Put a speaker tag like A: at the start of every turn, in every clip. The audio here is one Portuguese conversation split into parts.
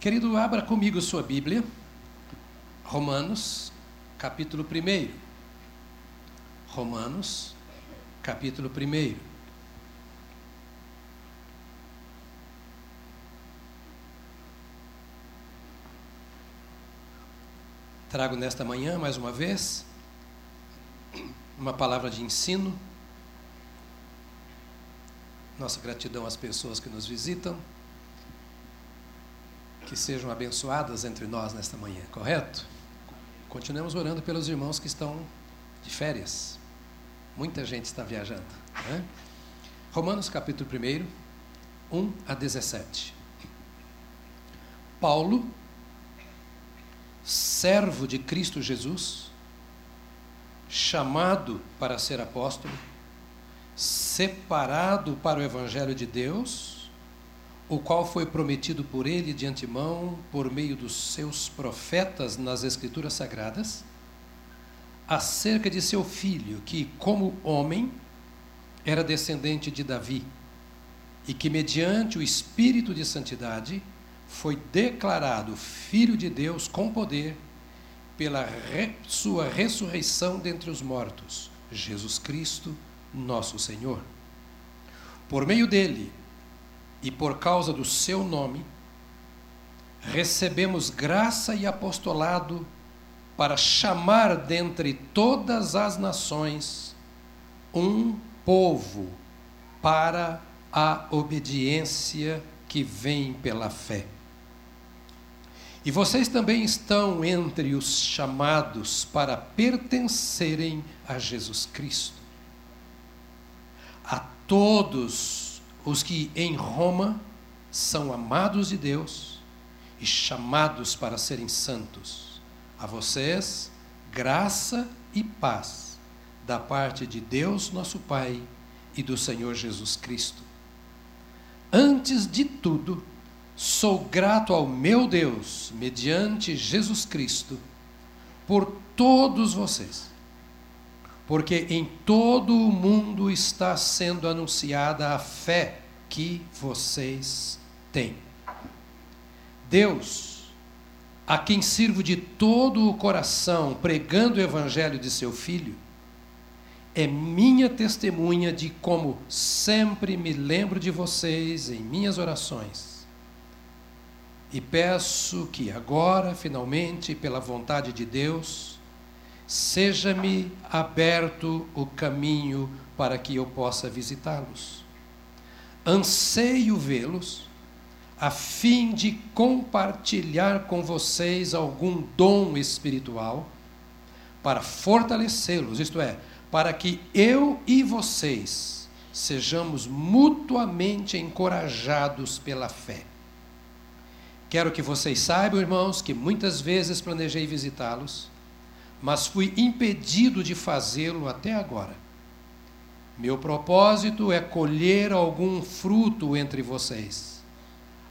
A: Querido, abra comigo sua Bíblia, Romanos, capítulo 1. Romanos, capítulo 1. Trago nesta manhã, mais uma vez, uma palavra de ensino. Nossa gratidão às pessoas que nos visitam que sejam abençoadas entre nós nesta manhã, correto? Continuamos orando pelos irmãos que estão de férias. Muita gente está viajando. Né? Romanos capítulo 1, 1 a 17. Paulo, servo de Cristo Jesus, chamado para ser apóstolo, separado para o Evangelho de Deus, o qual foi prometido por ele de antemão por meio dos seus profetas nas Escrituras Sagradas, acerca de seu filho, que, como homem, era descendente de Davi, e que, mediante o Espírito de Santidade, foi declarado Filho de Deus com poder pela re sua ressurreição dentre os mortos, Jesus Cristo, nosso Senhor. Por meio dele, e por causa do seu nome, recebemos graça e apostolado para chamar dentre todas as nações um povo para a obediência que vem pela fé. E vocês também estão entre os chamados para pertencerem a Jesus Cristo. A todos os que em Roma são amados de Deus e chamados para serem santos. A vocês, graça e paz da parte de Deus, nosso Pai, e do Senhor Jesus Cristo. Antes de tudo, sou grato ao meu Deus, mediante Jesus Cristo, por todos vocês porque em todo o mundo está sendo anunciada a fé que vocês têm. Deus, a quem sirvo de todo o coração, pregando o evangelho de seu filho, é minha testemunha de como sempre me lembro de vocês em minhas orações. E peço que agora, finalmente, pela vontade de Deus, seja-me aberto o caminho para que eu possa visitá-los. Anseio vê-los, a fim de compartilhar com vocês algum dom espiritual, para fortalecê-los, isto é, para que eu e vocês sejamos mutuamente encorajados pela fé. Quero que vocês saibam, irmãos, que muitas vezes planejei visitá-los mas fui impedido de fazê-lo até agora. Meu propósito é colher algum fruto entre vocês,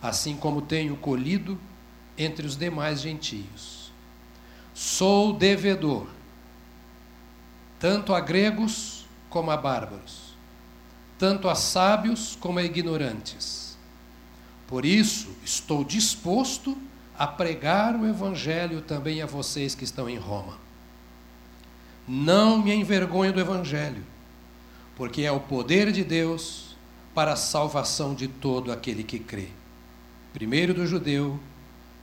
A: assim como tenho colhido entre os demais gentios. Sou devedor, tanto a gregos como a bárbaros, tanto a sábios como a ignorantes. Por isso, estou disposto a pregar o Evangelho também a vocês que estão em Roma. Não me envergonho do Evangelho, porque é o poder de Deus para a salvação de todo aquele que crê. Primeiro do judeu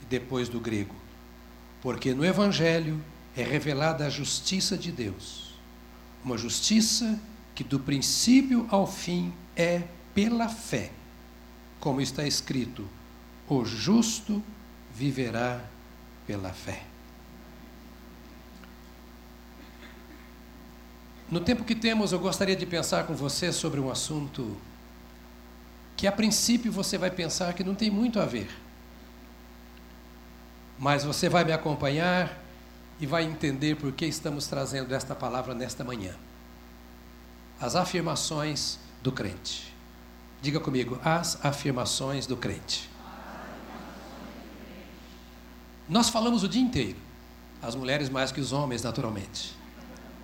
A: e depois do grego. Porque no Evangelho é revelada a justiça de Deus. Uma justiça que do princípio ao fim é pela fé. Como está escrito: o justo viverá pela fé. No tempo que temos, eu gostaria de pensar com você sobre um assunto que, a princípio, você vai pensar que não tem muito a ver. Mas você vai me acompanhar e vai entender por que estamos trazendo esta palavra nesta manhã. As afirmações do crente. Diga comigo, as afirmações do crente. Nós falamos o dia inteiro, as mulheres mais que os homens, naturalmente.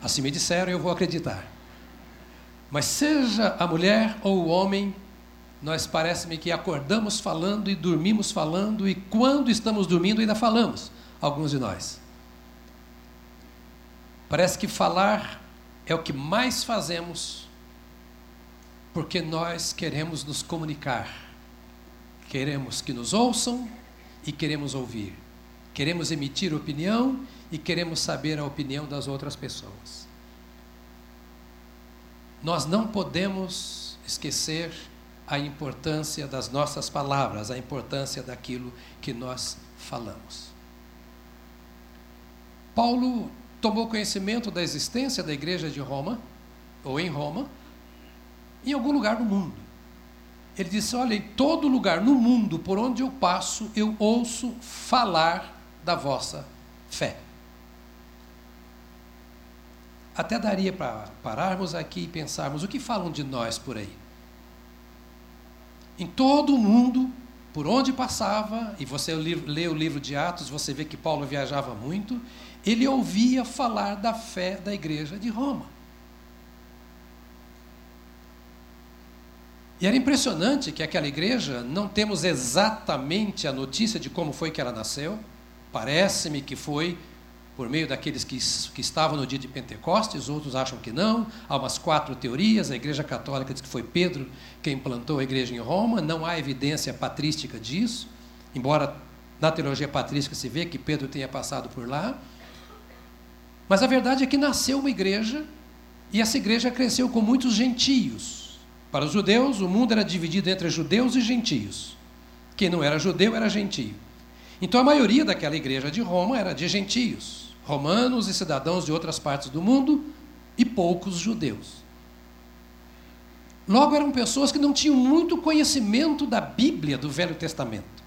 A: Assim me disseram e eu vou acreditar. Mas seja a mulher ou o homem, nós parece-me que acordamos falando e dormimos falando, e quando estamos dormindo ainda falamos, alguns de nós. Parece que falar é o que mais fazemos, porque nós queremos nos comunicar, queremos que nos ouçam e queremos ouvir, queremos emitir opinião e queremos saber a opinião das outras pessoas. Nós não podemos esquecer a importância das nossas palavras, a importância daquilo que nós falamos. Paulo tomou conhecimento da existência da igreja de Roma, ou em Roma, em algum lugar do mundo. Ele disse: Olha, em todo lugar no mundo por onde eu passo, eu ouço falar da vossa fé. Até daria para pararmos aqui e pensarmos o que falam de nós por aí. Em todo o mundo, por onde passava, e você lê o livro de Atos, você vê que Paulo viajava muito, ele ouvia falar da fé da igreja de Roma. E era impressionante que aquela igreja, não temos exatamente a notícia de como foi que ela nasceu, parece-me que foi por meio daqueles que, que estavam no dia de Pentecostes, outros acham que não. Há umas quatro teorias. A Igreja Católica diz que foi Pedro quem plantou a igreja em Roma. Não há evidência patrística disso, embora na teologia patrística se vê que Pedro tenha passado por lá. Mas a verdade é que nasceu uma igreja e essa igreja cresceu com muitos gentios. Para os judeus, o mundo era dividido entre judeus e gentios. Quem não era judeu era gentio. Então a maioria daquela igreja de Roma era de gentios romanos e cidadãos de outras partes do mundo e poucos judeus. Logo, eram pessoas que não tinham muito conhecimento da Bíblia do Velho Testamento.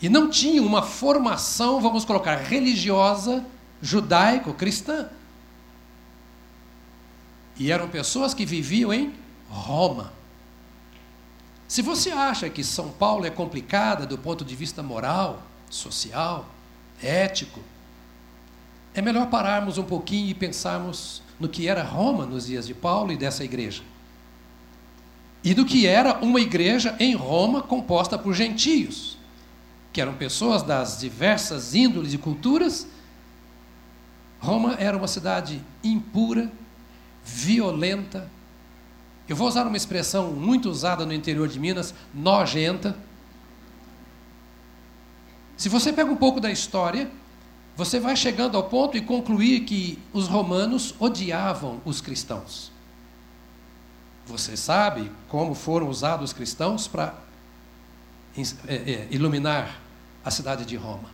A: E não tinham uma formação, vamos colocar, religiosa, judaico-cristã. E eram pessoas que viviam em Roma. Se você acha que São Paulo é complicada do ponto de vista moral, social, ético, é melhor pararmos um pouquinho e pensarmos no que era Roma nos dias de Paulo e dessa igreja. E do que era uma igreja em Roma composta por gentios, que eram pessoas das diversas índoles e culturas. Roma era uma cidade impura, violenta. Eu vou usar uma expressão muito usada no interior de Minas, nojenta. Se você pega um pouco da história, você vai chegando ao ponto e concluir que os romanos odiavam os cristãos. Você sabe como foram usados os cristãos para é, é, iluminar a cidade de Roma.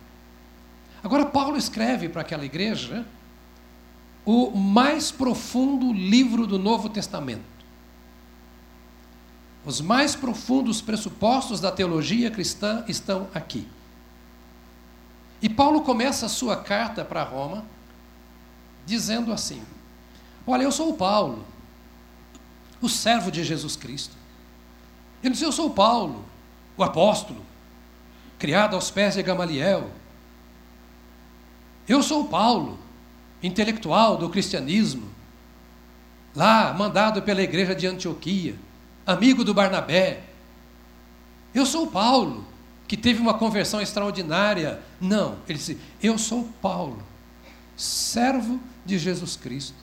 A: Agora, Paulo escreve para aquela igreja o mais profundo livro do Novo Testamento. Os mais profundos pressupostos da teologia cristã estão aqui. E Paulo começa a sua carta para Roma dizendo assim: Olha, eu sou o Paulo, o servo de Jesus Cristo. Ele diz: Eu sou o Paulo, o apóstolo, criado aos pés de Gamaliel. Eu sou o Paulo, intelectual do cristianismo, lá mandado pela igreja de Antioquia, amigo do Barnabé. Eu sou o Paulo, que teve uma conversão extraordinária. Não, ele disse: Eu sou Paulo, servo de Jesus Cristo,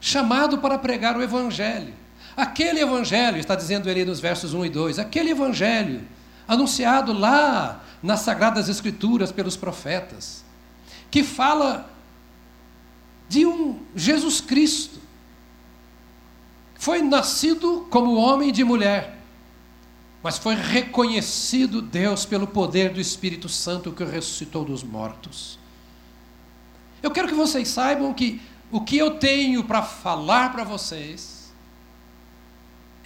A: chamado para pregar o Evangelho. Aquele Evangelho, está dizendo ele nos versos 1 e 2, aquele Evangelho anunciado lá nas Sagradas Escrituras pelos profetas, que fala de um Jesus Cristo, foi nascido como homem de mulher mas foi reconhecido Deus pelo poder do Espírito Santo que o ressuscitou dos mortos. Eu quero que vocês saibam que o que eu tenho para falar para vocês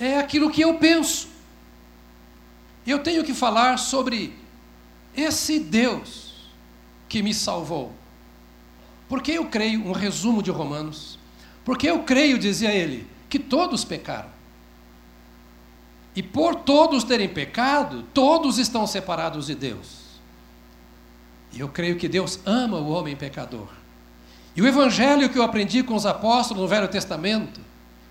A: é aquilo que eu penso. Eu tenho que falar sobre esse Deus que me salvou. Porque eu creio, um resumo de Romanos, porque eu creio, dizia ele, que todos pecaram e por todos terem pecado, todos estão separados de Deus. E eu creio que Deus ama o homem pecador. E o evangelho que eu aprendi com os apóstolos no Velho Testamento,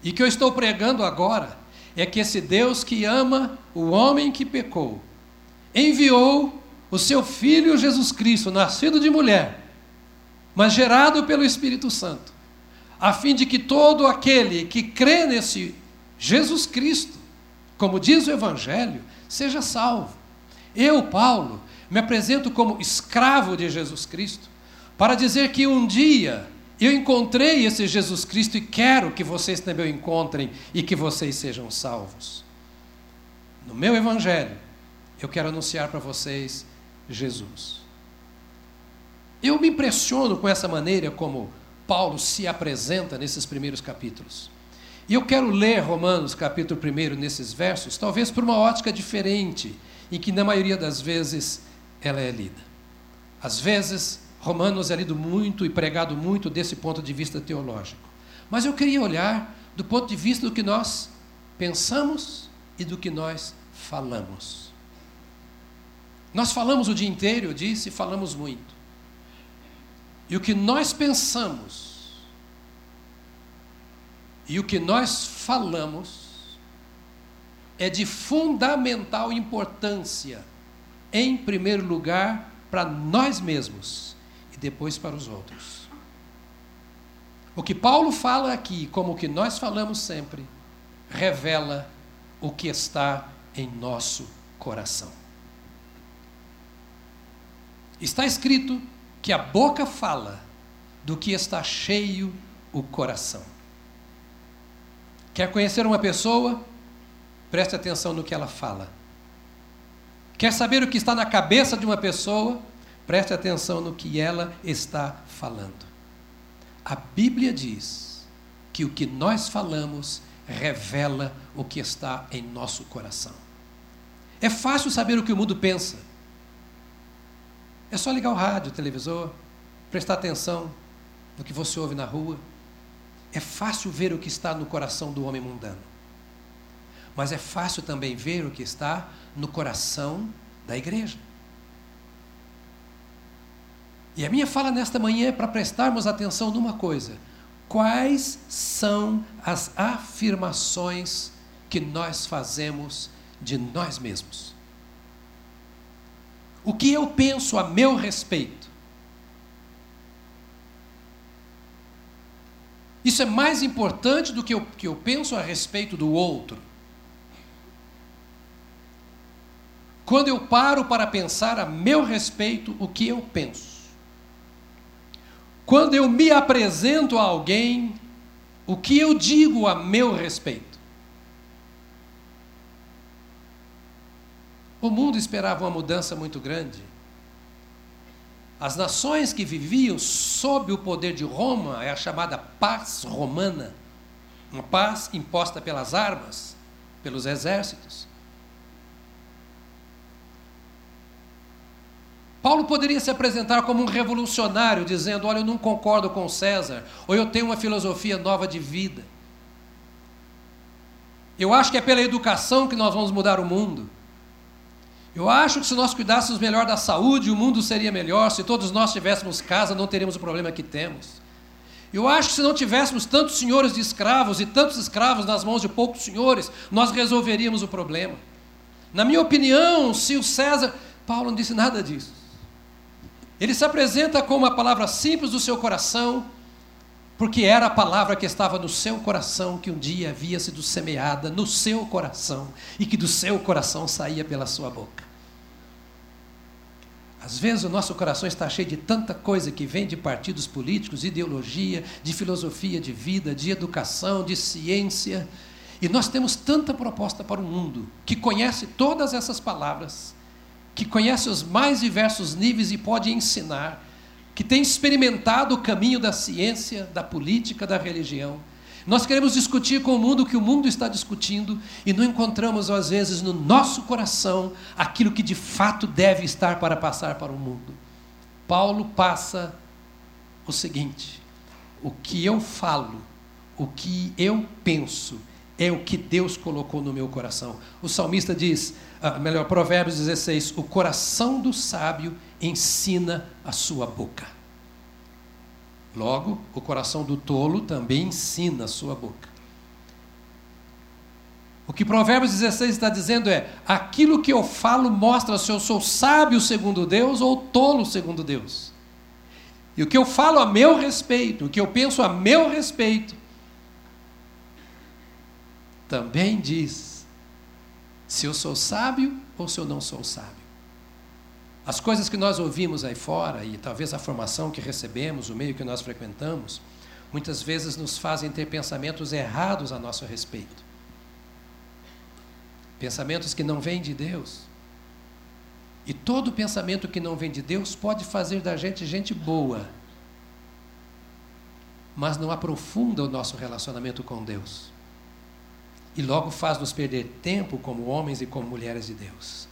A: e que eu estou pregando agora, é que esse Deus que ama o homem que pecou, enviou o seu filho Jesus Cristo, nascido de mulher, mas gerado pelo Espírito Santo, a fim de que todo aquele que crê nesse Jesus Cristo, como diz o Evangelho, seja salvo. Eu, Paulo, me apresento como escravo de Jesus Cristo, para dizer que um dia eu encontrei esse Jesus Cristo e quero que vocês também o encontrem e que vocês sejam salvos. No meu Evangelho, eu quero anunciar para vocês Jesus. Eu me impressiono com essa maneira como Paulo se apresenta nesses primeiros capítulos. E eu quero ler Romanos, capítulo 1, nesses versos, talvez por uma ótica diferente, em que na maioria das vezes ela é lida. Às vezes, Romanos é lido muito e pregado muito desse ponto de vista teológico. Mas eu queria olhar do ponto de vista do que nós pensamos e do que nós falamos. Nós falamos o dia inteiro, eu disse, e falamos muito. E o que nós pensamos e o que nós falamos é de fundamental importância, em primeiro lugar, para nós mesmos depois para os outros. O que Paulo fala aqui, como o que nós falamos sempre, revela o que está em nosso coração. Está escrito que a boca fala do que está cheio o coração. Quer conhecer uma pessoa? Preste atenção no que ela fala. Quer saber o que está na cabeça de uma pessoa? Preste atenção no que ela está falando. A Bíblia diz que o que nós falamos revela o que está em nosso coração. É fácil saber o que o mundo pensa. É só ligar o rádio, o televisor, prestar atenção no que você ouve na rua. É fácil ver o que está no coração do homem mundano. Mas é fácil também ver o que está no coração da igreja. E a minha fala nesta manhã é para prestarmos atenção numa coisa: quais são as afirmações que nós fazemos de nós mesmos? O que eu penso a meu respeito? Isso é mais importante do que o que eu penso a respeito do outro. Quando eu paro para pensar a meu respeito, o que eu penso? Quando eu me apresento a alguém, o que eu digo a meu respeito? O mundo esperava uma mudança muito grande. As nações que viviam sob o poder de Roma é a chamada paz romana, uma paz imposta pelas armas, pelos exércitos. Paulo poderia se apresentar como um revolucionário, dizendo: Olha, eu não concordo com César, ou eu tenho uma filosofia nova de vida. Eu acho que é pela educação que nós vamos mudar o mundo. Eu acho que se nós cuidássemos melhor da saúde, o mundo seria melhor. Se todos nós tivéssemos casa, não teríamos o problema que temos. Eu acho que se não tivéssemos tantos senhores de escravos e tantos escravos nas mãos de poucos senhores, nós resolveríamos o problema. Na minha opinião, se o César. Paulo não disse nada disso. Ele se apresenta com uma palavra simples do seu coração, porque era a palavra que estava no seu coração, que um dia havia sido semeada no seu coração e que do seu coração saía pela sua boca. Às vezes o nosso coração está cheio de tanta coisa que vem de partidos políticos, ideologia, de filosofia de vida, de educação, de ciência, e nós temos tanta proposta para o mundo que conhece todas essas palavras que conhece os mais diversos níveis e pode ensinar, que tem experimentado o caminho da ciência, da política, da religião. Nós queremos discutir com o mundo o que o mundo está discutindo e não encontramos, às vezes, no nosso coração aquilo que de fato deve estar para passar para o mundo. Paulo passa o seguinte: o que eu falo, o que eu penso, é o que Deus colocou no meu coração. O salmista diz: ah, melhor, Provérbios 16: O coração do sábio ensina a sua boca. Logo, o coração do tolo também ensina a sua boca. O que Provérbios 16 está dizendo é: aquilo que eu falo mostra se eu sou sábio segundo Deus ou tolo segundo Deus. E o que eu falo a meu respeito, o que eu penso a meu respeito, também diz se eu sou sábio ou se eu não sou sábio. As coisas que nós ouvimos aí fora, e talvez a formação que recebemos, o meio que nós frequentamos, muitas vezes nos fazem ter pensamentos errados a nosso respeito. Pensamentos que não vêm de Deus. E todo pensamento que não vem de Deus pode fazer da gente gente boa, mas não aprofunda o nosso relacionamento com Deus. E logo faz nos perder tempo como homens e como mulheres de Deus.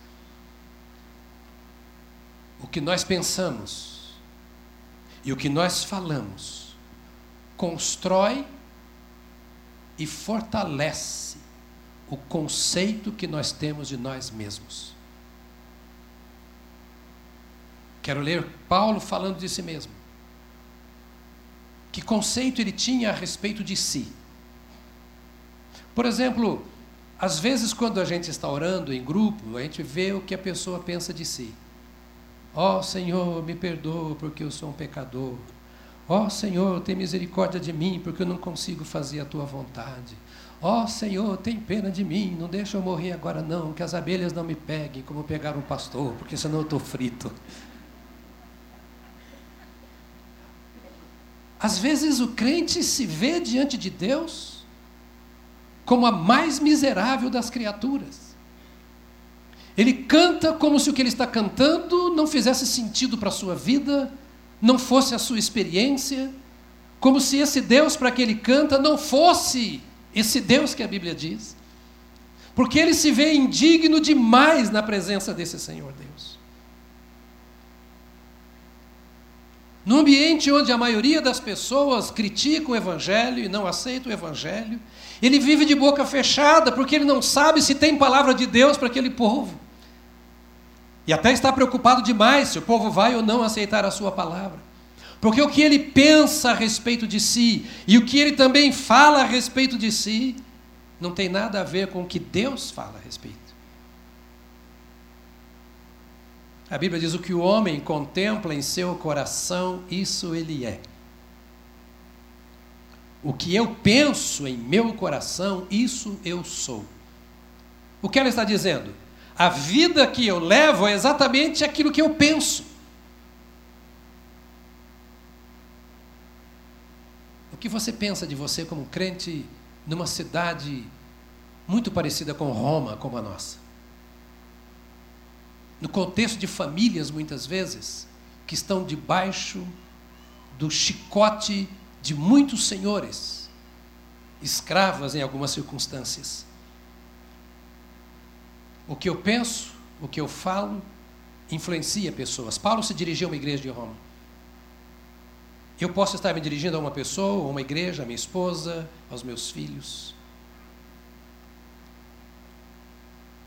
A: O que nós pensamos e o que nós falamos constrói e fortalece o conceito que nós temos de nós mesmos. Quero ler Paulo falando de si mesmo. Que conceito ele tinha a respeito de si? Por exemplo, às vezes quando a gente está orando em grupo, a gente vê o que a pessoa pensa de si. Ó oh, Senhor, me perdoa porque eu sou um pecador. Ó oh, Senhor, tem misericórdia de mim porque eu não consigo fazer a tua vontade. Ó oh, Senhor, tem pena de mim, não deixa eu morrer agora não, que as abelhas não me peguem como pegaram um pastor, porque senão eu estou frito. Às vezes o crente se vê diante de Deus como a mais miserável das criaturas. Ele canta como se o que ele está cantando não fizesse sentido para a sua vida, não fosse a sua experiência, como se esse Deus para que ele canta não fosse esse Deus que a Bíblia diz. Porque ele se vê indigno demais na presença desse Senhor Deus. No ambiente onde a maioria das pessoas critica o Evangelho e não aceita o Evangelho, ele vive de boca fechada porque ele não sabe se tem palavra de Deus para aquele povo. E até está preocupado demais se o povo vai ou não aceitar a sua palavra. Porque o que ele pensa a respeito de si e o que ele também fala a respeito de si não tem nada a ver com o que Deus fala a respeito. A Bíblia diz: o que o homem contempla em seu coração, isso ele é. O que eu penso em meu coração, isso eu sou. O que ela está dizendo? A vida que eu levo é exatamente aquilo que eu penso. que você pensa de você como crente numa cidade muito parecida com Roma, como a nossa? No contexto de famílias, muitas vezes, que estão debaixo do chicote de muitos senhores, escravas em algumas circunstâncias. O que eu penso, o que eu falo, influencia pessoas. Paulo se dirigiu a uma igreja de Roma. Eu posso estar me dirigindo a uma pessoa, a uma igreja, a minha esposa, aos meus filhos.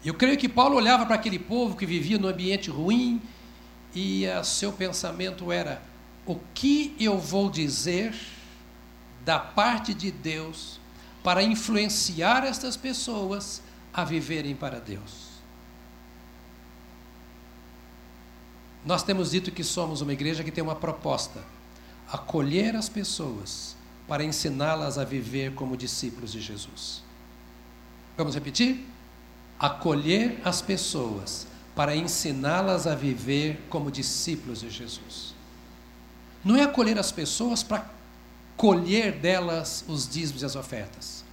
A: Eu creio que Paulo olhava para aquele povo que vivia num ambiente ruim e seu pensamento era: o que eu vou dizer da parte de Deus para influenciar estas pessoas a viverem para Deus? Nós temos dito que somos uma igreja que tem uma proposta acolher as pessoas para ensiná-las a viver como discípulos de Jesus. Vamos repetir? Acolher as pessoas para ensiná-las a viver como discípulos de Jesus. Não é acolher as pessoas para colher delas os dízimos e as ofertas.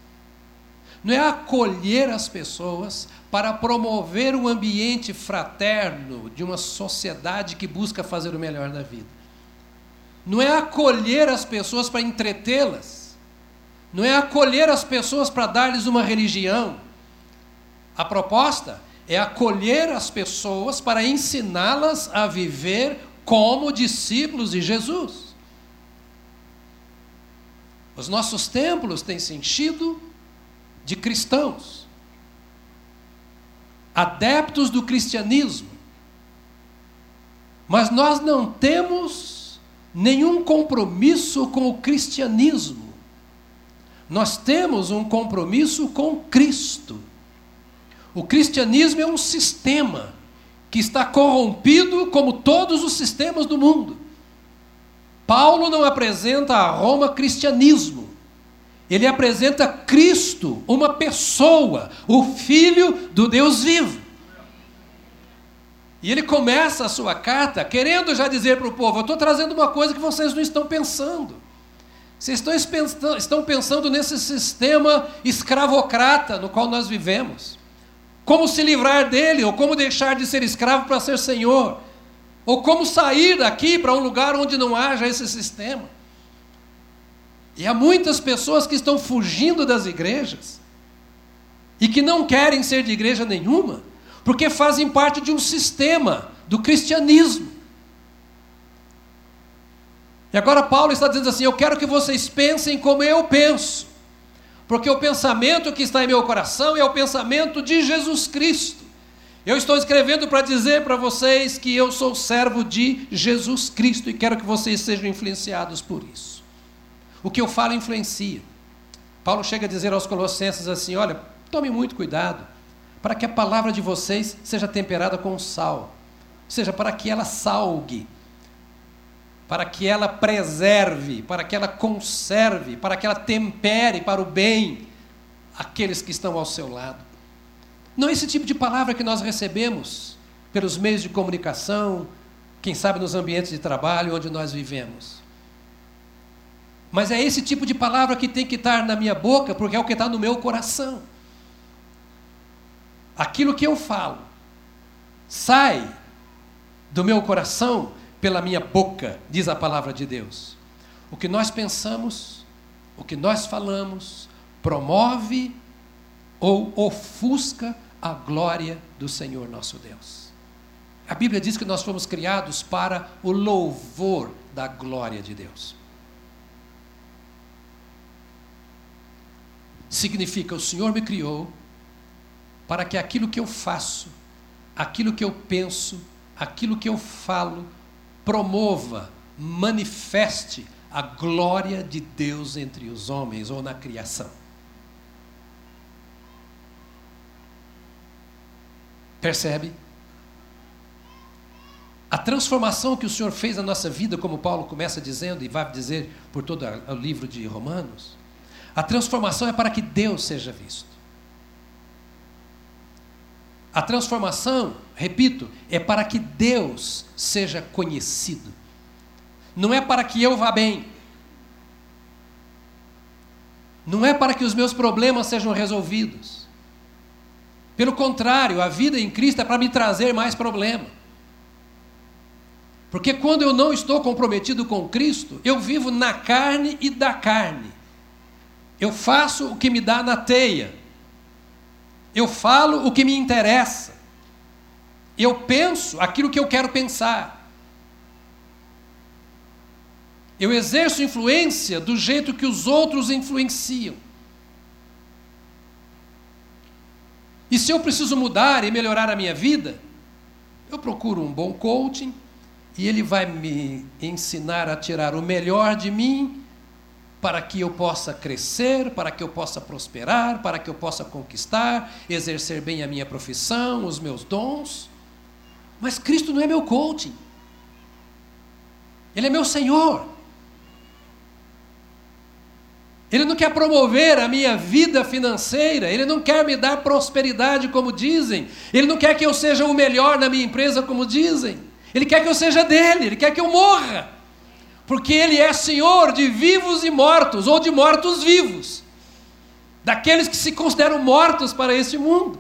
A: Não é acolher as pessoas para promover um ambiente fraterno de uma sociedade que busca fazer o melhor da vida não é acolher as pessoas para entretê-las, não é acolher as pessoas para dar-lhes uma religião. A proposta é acolher as pessoas para ensiná-las a viver como discípulos de Jesus. Os nossos templos têm se enchido de cristãos, adeptos do cristianismo, mas nós não temos nenhum compromisso com o cristianismo. Nós temos um compromisso com Cristo. O cristianismo é um sistema que está corrompido como todos os sistemas do mundo. Paulo não apresenta a Roma cristianismo. Ele apresenta Cristo, uma pessoa, o Filho do Deus vivo. E ele começa a sua carta querendo já dizer para o povo: Eu estou trazendo uma coisa que vocês não estão pensando. Vocês estão, estão pensando nesse sistema escravocrata no qual nós vivemos. Como se livrar dele, ou como deixar de ser escravo para ser senhor, ou como sair daqui para um lugar onde não haja esse sistema. E há muitas pessoas que estão fugindo das igrejas e que não querem ser de igreja nenhuma, porque fazem parte de um sistema do cristianismo. E agora Paulo está dizendo assim: Eu quero que vocês pensem como eu penso, porque o pensamento que está em meu coração é o pensamento de Jesus Cristo. Eu estou escrevendo para dizer para vocês que eu sou servo de Jesus Cristo e quero que vocês sejam influenciados por isso. O que eu falo influencia. Paulo chega a dizer aos Colossenses assim: Olha, tome muito cuidado para que a palavra de vocês seja temperada com sal, ou seja, para que ela salgue, para que ela preserve, para que ela conserve, para que ela tempere para o bem aqueles que estão ao seu lado. Não é esse tipo de palavra que nós recebemos pelos meios de comunicação, quem sabe nos ambientes de trabalho onde nós vivemos. Mas é esse tipo de palavra que tem que estar na minha boca, porque é o que está no meu coração aquilo que eu falo sai do meu coração pela minha boca, diz a palavra de Deus. O que nós pensamos, o que nós falamos, promove ou ofusca a glória do Senhor nosso Deus. A Bíblia diz que nós fomos criados para o louvor da glória de Deus. Significa, o Senhor me criou para que aquilo que eu faço, aquilo que eu penso, aquilo que eu falo, promova, manifeste a glória de Deus entre os homens ou na criação. Percebe? A transformação que o Senhor fez na nossa vida, como Paulo começa dizendo e vai dizer por todo o livro de Romanos, a transformação é para que Deus seja visto. A transformação, repito, é para que Deus seja conhecido. Não é para que eu vá bem. Não é para que os meus problemas sejam resolvidos. Pelo contrário, a vida em Cristo é para me trazer mais problema. Porque quando eu não estou comprometido com Cristo, eu vivo na carne e da carne. Eu faço o que me dá na teia. Eu falo o que me interessa. Eu penso aquilo que eu quero pensar. Eu exerço influência do jeito que os outros influenciam. E se eu preciso mudar e melhorar a minha vida, eu procuro um bom coaching e ele vai me ensinar a tirar o melhor de mim para que eu possa crescer, para que eu possa prosperar, para que eu possa conquistar, exercer bem a minha profissão, os meus dons. Mas Cristo não é meu coaching. Ele é meu Senhor. Ele não quer promover a minha vida financeira, ele não quer me dar prosperidade, como dizem, ele não quer que eu seja o melhor na minha empresa, como dizem, ele quer que eu seja dele, ele quer que eu morra porque Ele é Senhor de vivos e mortos, ou de mortos vivos, daqueles que se consideram mortos para este mundo.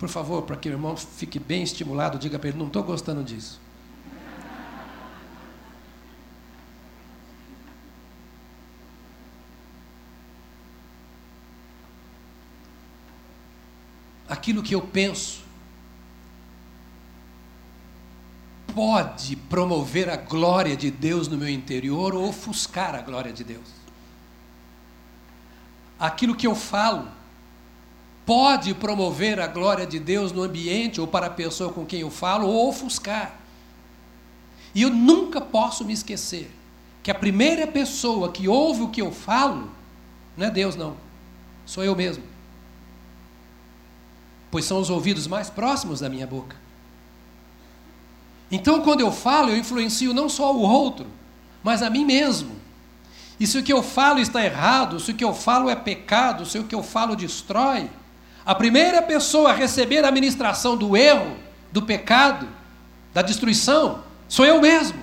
A: Por favor, para que o irmão fique bem estimulado, diga para ele: não estou gostando disso. Aquilo que eu penso, pode promover a glória de Deus no meu interior ou ofuscar a glória de Deus. Aquilo que eu falo pode promover a glória de Deus no ambiente ou para a pessoa com quem eu falo ou ofuscar. E eu nunca posso me esquecer que a primeira pessoa que ouve o que eu falo não é Deus, não. Sou eu mesmo. Pois são os ouvidos mais próximos da minha boca. Então, quando eu falo, eu influencio não só o outro, mas a mim mesmo. E se o que eu falo está errado, se o que eu falo é pecado, se o que eu falo destrói, a primeira pessoa a receber a ministração do erro, do pecado, da destruição, sou eu mesmo.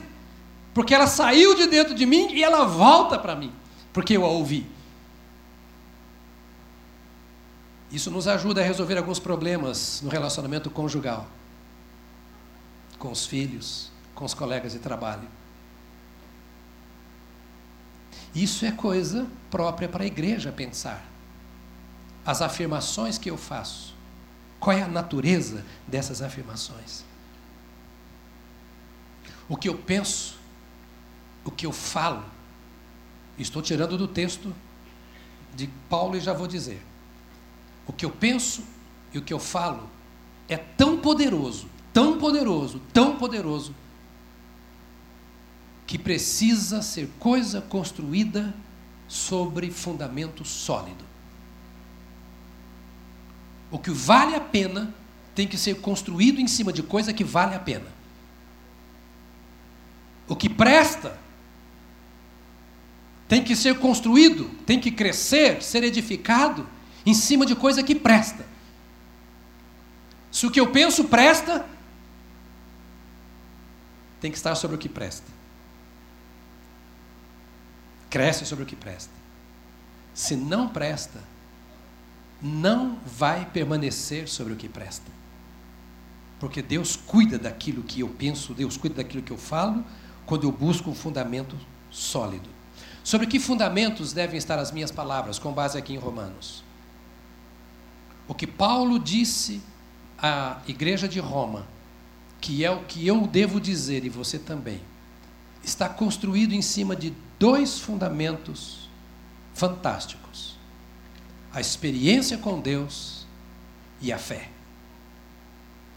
A: Porque ela saiu de dentro de mim e ela volta para mim, porque eu a ouvi. Isso nos ajuda a resolver alguns problemas no relacionamento conjugal com os filhos, com os colegas de trabalho. Isso é coisa própria para a igreja pensar. As afirmações que eu faço, qual é a natureza dessas afirmações? O que eu penso, o que eu falo, estou tirando do texto de Paulo e já vou dizer. O que eu penso e o que eu falo é tão poderoso tão poderoso, tão poderoso, que precisa ser coisa construída sobre fundamento sólido. O que vale a pena tem que ser construído em cima de coisa que vale a pena. O que presta tem que ser construído, tem que crescer, ser edificado em cima de coisa que presta. Se o que eu penso presta, tem que estar sobre o que presta. Cresce sobre o que presta. Se não presta, não vai permanecer sobre o que presta. Porque Deus cuida daquilo que eu penso, Deus cuida daquilo que eu falo, quando eu busco um fundamento sólido. Sobre que fundamentos devem estar as minhas palavras, com base aqui em Romanos? O que Paulo disse à igreja de Roma que é o que eu devo dizer e você também, está construído em cima de dois fundamentos fantásticos: a experiência com Deus e a fé.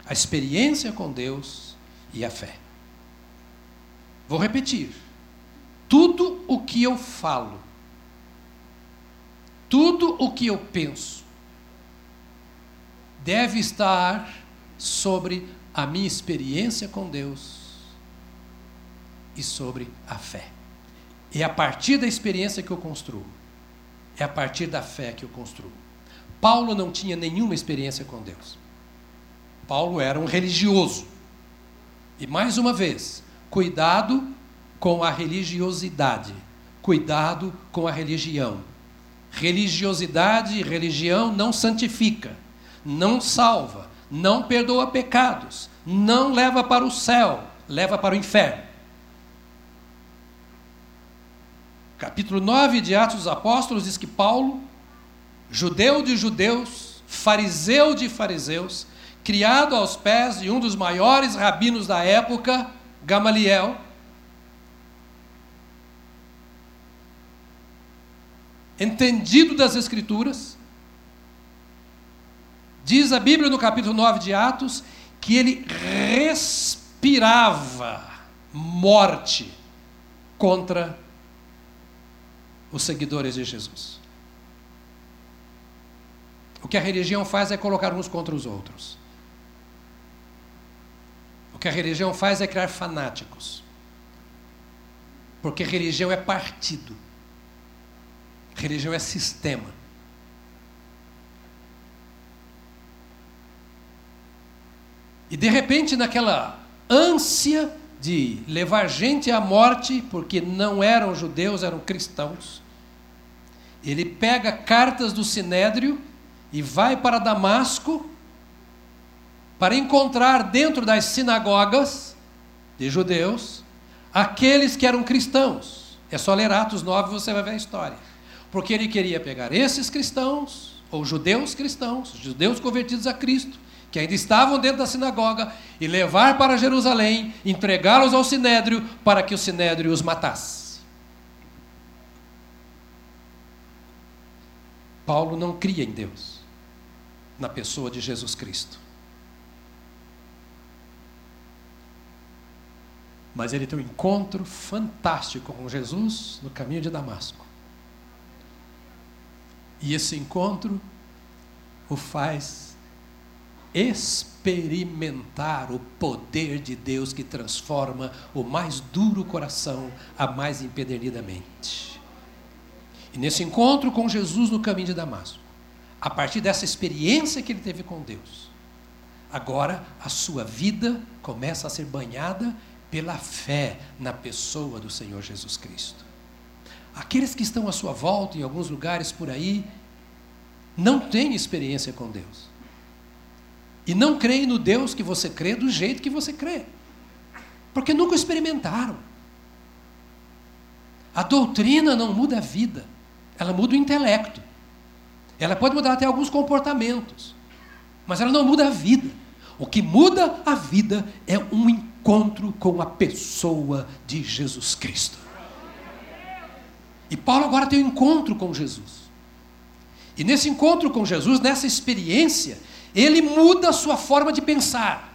A: A experiência com Deus e a fé. Vou repetir. Tudo o que eu falo, tudo o que eu penso, deve estar sobre a minha experiência com Deus e sobre a fé. É a partir da experiência que eu construo. É a partir da fé que eu construo. Paulo não tinha nenhuma experiência com Deus. Paulo era um religioso. E mais uma vez, cuidado com a religiosidade. Cuidado com a religião. Religiosidade e religião não santifica, não salva, não perdoa pecados, não leva para o céu, leva para o inferno. Capítulo 9 de Atos dos Apóstolos diz que Paulo, judeu de judeus, fariseu de fariseus, criado aos pés de um dos maiores rabinos da época, Gamaliel, entendido das Escrituras, Diz a Bíblia no capítulo 9 de Atos que ele respirava morte contra os seguidores de Jesus. O que a religião faz é colocar uns contra os outros. O que a religião faz é criar fanáticos. Porque religião é partido. Religião é sistema. E de repente, naquela ânsia de levar gente à morte, porque não eram judeus, eram cristãos, ele pega cartas do sinédrio e vai para Damasco para encontrar dentro das sinagogas de judeus aqueles que eram cristãos. É só ler Atos 9 você vai ver a história. Porque ele queria pegar esses cristãos, ou judeus cristãos, judeus convertidos a Cristo, que ainda estavam dentro da sinagoga, e levar para Jerusalém, entregá-los ao sinédrio, para que o sinédrio os matasse. Paulo não cria em Deus, na pessoa de Jesus Cristo. Mas ele tem um encontro fantástico com Jesus no caminho de Damasco. E esse encontro o faz experimentar o poder de Deus que transforma o mais duro coração a mais empedernidamente. E nesse encontro com Jesus no caminho de Damasco, a partir dessa experiência que ele teve com Deus, agora a sua vida começa a ser banhada pela fé na pessoa do Senhor Jesus Cristo. Aqueles que estão à sua volta, em alguns lugares por aí, não têm experiência com Deus. E não creem no Deus que você crê do jeito que você crê. Porque nunca experimentaram. A doutrina não muda a vida, ela muda o intelecto. Ela pode mudar até alguns comportamentos, mas ela não muda a vida. O que muda a vida é um encontro com a pessoa de Jesus Cristo. E Paulo agora tem um encontro com Jesus. E nesse encontro com Jesus, nessa experiência, ele muda a sua forma de pensar.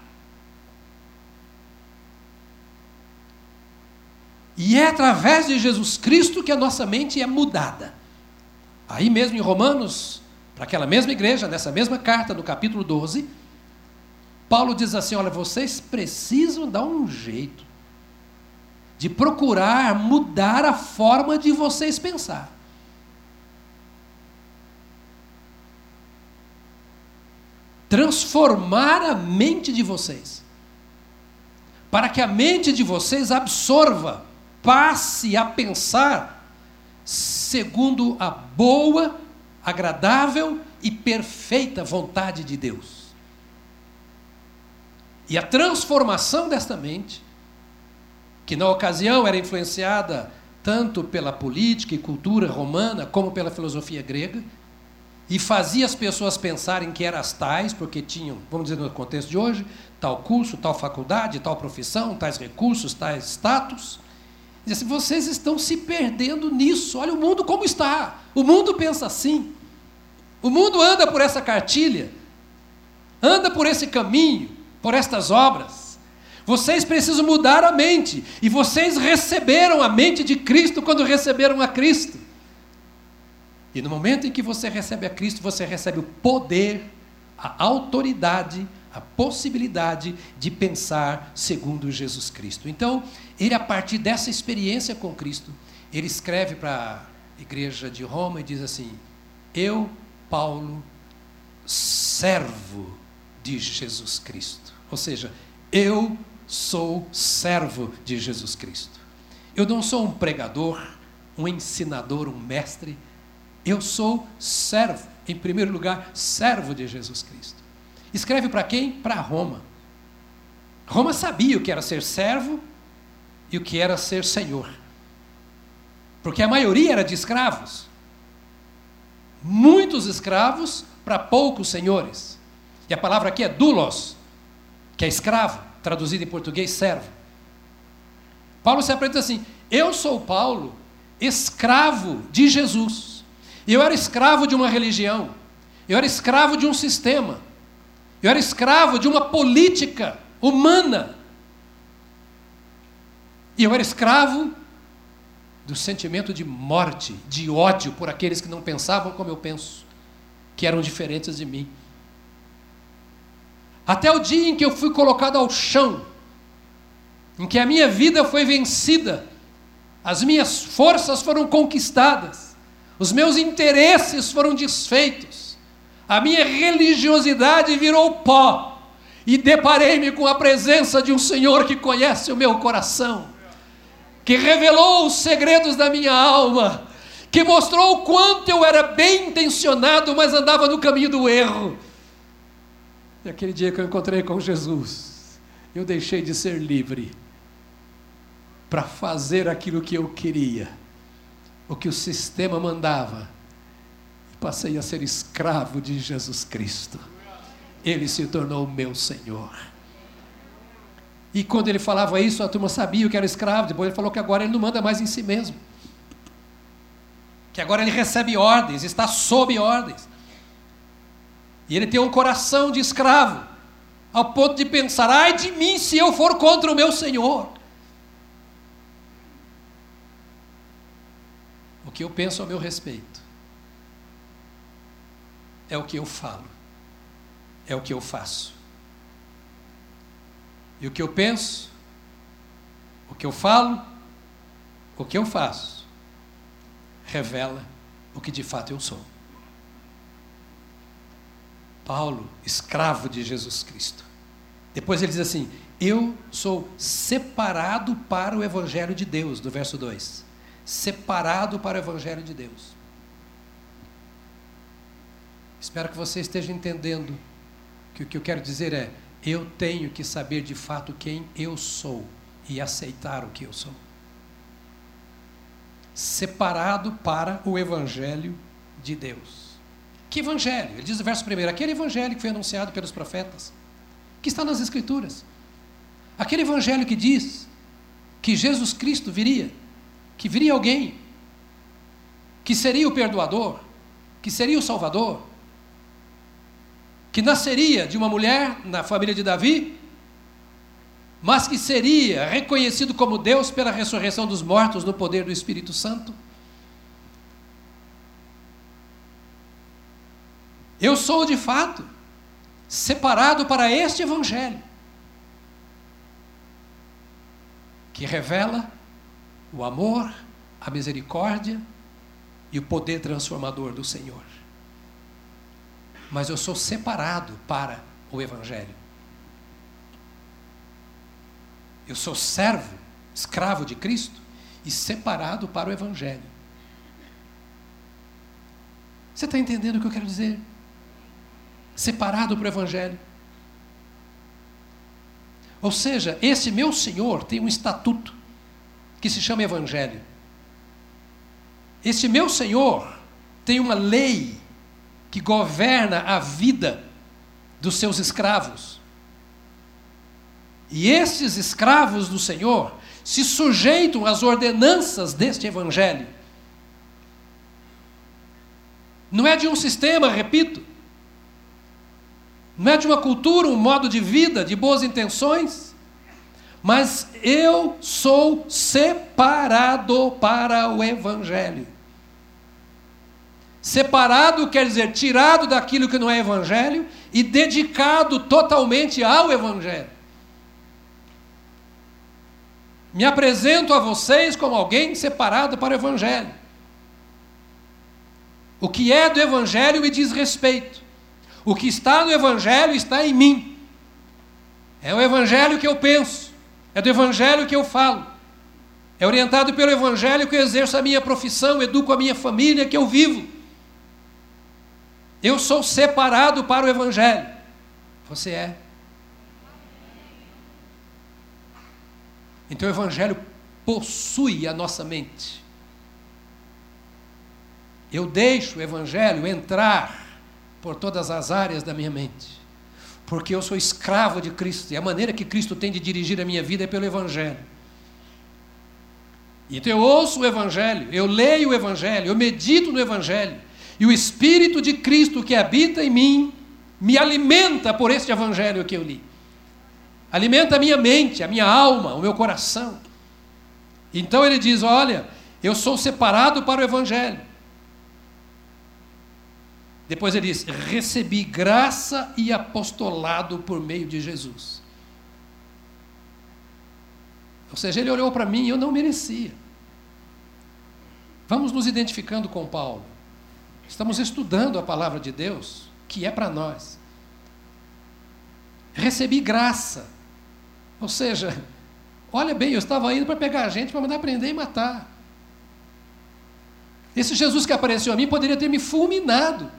A: E é através de Jesus Cristo que a nossa mente é mudada. Aí mesmo em Romanos, para aquela mesma igreja, nessa mesma carta, no capítulo 12, Paulo diz assim: Olha, vocês precisam dar um jeito de procurar mudar a forma de vocês pensar. Transformar a mente de vocês, para que a mente de vocês absorva, passe a pensar segundo a boa, agradável e perfeita vontade de Deus. E a transformação desta mente que na ocasião era influenciada tanto pela política e cultura romana como pela filosofia grega, e fazia as pessoas pensarem que eram as tais, porque tinham, vamos dizer no contexto de hoje, tal curso, tal faculdade, tal profissão, tais recursos, tais status. Diz assim, vocês estão se perdendo nisso. Olha o mundo como está. O mundo pensa assim. O mundo anda por essa cartilha, anda por esse caminho, por estas obras. Vocês precisam mudar a mente. E vocês receberam a mente de Cristo quando receberam a Cristo. E no momento em que você recebe a Cristo, você recebe o poder, a autoridade, a possibilidade de pensar segundo Jesus Cristo. Então, ele, a partir dessa experiência com Cristo, ele escreve para a igreja de Roma e diz assim: Eu, Paulo, servo de Jesus Cristo. Ou seja, eu sou servo de Jesus Cristo. Eu não sou um pregador, um ensinador, um mestre. Eu sou servo, em primeiro lugar, servo de Jesus Cristo. Escreve para quem? Para Roma. Roma sabia o que era ser servo e o que era ser senhor. Porque a maioria era de escravos. Muitos escravos para poucos senhores. E a palavra aqui é doulos, que é escravo traduzido em português, servo. Paulo se apresenta assim: Eu sou Paulo, escravo de Jesus. Eu era escravo de uma religião, eu era escravo de um sistema, eu era escravo de uma política humana. E eu era escravo do sentimento de morte, de ódio por aqueles que não pensavam como eu penso, que eram diferentes de mim. Até o dia em que eu fui colocado ao chão, em que a minha vida foi vencida, as minhas forças foram conquistadas, os meus interesses foram desfeitos, a minha religiosidade virou pó, e deparei-me com a presença de um Senhor que conhece o meu coração, que revelou os segredos da minha alma, que mostrou o quanto eu era bem intencionado, mas andava no caminho do erro. E aquele dia que eu encontrei com Jesus, eu deixei de ser livre para fazer aquilo que eu queria, o que o sistema mandava, passei a ser escravo de Jesus Cristo. Ele se tornou meu Senhor. E quando ele falava isso, a turma sabia que era escravo. Depois ele falou que agora ele não manda mais em si mesmo. Que agora ele recebe ordens, está sob ordens. E ele tem um coração de escravo, ao ponto de pensar: ai de mim se eu for contra o meu Senhor. Que eu penso a meu respeito é o que eu falo, é o que eu faço. E o que eu penso, o que eu falo, o que eu faço, revela o que de fato eu sou. Paulo, escravo de Jesus Cristo. Depois ele diz assim: Eu sou separado para o Evangelho de Deus, do verso 2. Separado para o Evangelho de Deus. Espero que você esteja entendendo que o que eu quero dizer é: eu tenho que saber de fato quem eu sou e aceitar o que eu sou. Separado para o Evangelho de Deus. Que Evangelho? Ele diz no verso primeiro: aquele Evangelho que foi anunciado pelos profetas, que está nas Escrituras. Aquele Evangelho que diz que Jesus Cristo viria, que viria alguém, que seria o perdoador, que seria o Salvador, que nasceria de uma mulher na família de Davi, mas que seria reconhecido como Deus pela ressurreição dos mortos no poder do Espírito Santo. Eu sou de fato separado para este Evangelho, que revela o amor, a misericórdia e o poder transformador do Senhor mas eu sou separado para o Evangelho. Eu sou servo, escravo de Cristo e separado para o Evangelho. Você está entendendo o que eu quero dizer? Separado para o Evangelho. Ou seja, esse meu Senhor tem um estatuto que se chama Evangelho. Esse meu Senhor tem uma lei que governa a vida dos seus escravos. E esses escravos do Senhor se sujeitam às ordenanças deste Evangelho. Não é de um sistema, repito, não é de uma cultura, um modo de vida, de boas intenções, mas eu sou separado para o Evangelho. Separado quer dizer tirado daquilo que não é evangelho e dedicado totalmente ao evangelho. Me apresento a vocês como alguém separado para o evangelho. O que é do evangelho me diz respeito. O que está no evangelho está em mim. É o evangelho que eu penso, é do evangelho que eu falo. É orientado pelo evangelho que eu exerço a minha profissão, educo a minha família, que eu vivo. Eu sou separado para o Evangelho. Você é. Então o Evangelho possui a nossa mente. Eu deixo o Evangelho entrar por todas as áreas da minha mente. Porque eu sou escravo de Cristo. E a maneira que Cristo tem de dirigir a minha vida é pelo Evangelho. Então eu ouço o Evangelho, eu leio o Evangelho, eu medito no Evangelho. E o Espírito de Cristo que habita em mim me alimenta por este evangelho que eu li. Alimenta a minha mente, a minha alma, o meu coração. Então ele diz: Olha, eu sou separado para o evangelho. Depois ele diz: Recebi graça e apostolado por meio de Jesus. Ou seja, ele olhou para mim e eu não merecia. Vamos nos identificando com Paulo. Estamos estudando a palavra de Deus, que é para nós. Recebi graça. Ou seja, olha bem, eu estava indo para pegar a gente para mandar prender e matar. Esse Jesus que apareceu a mim poderia ter me fulminado.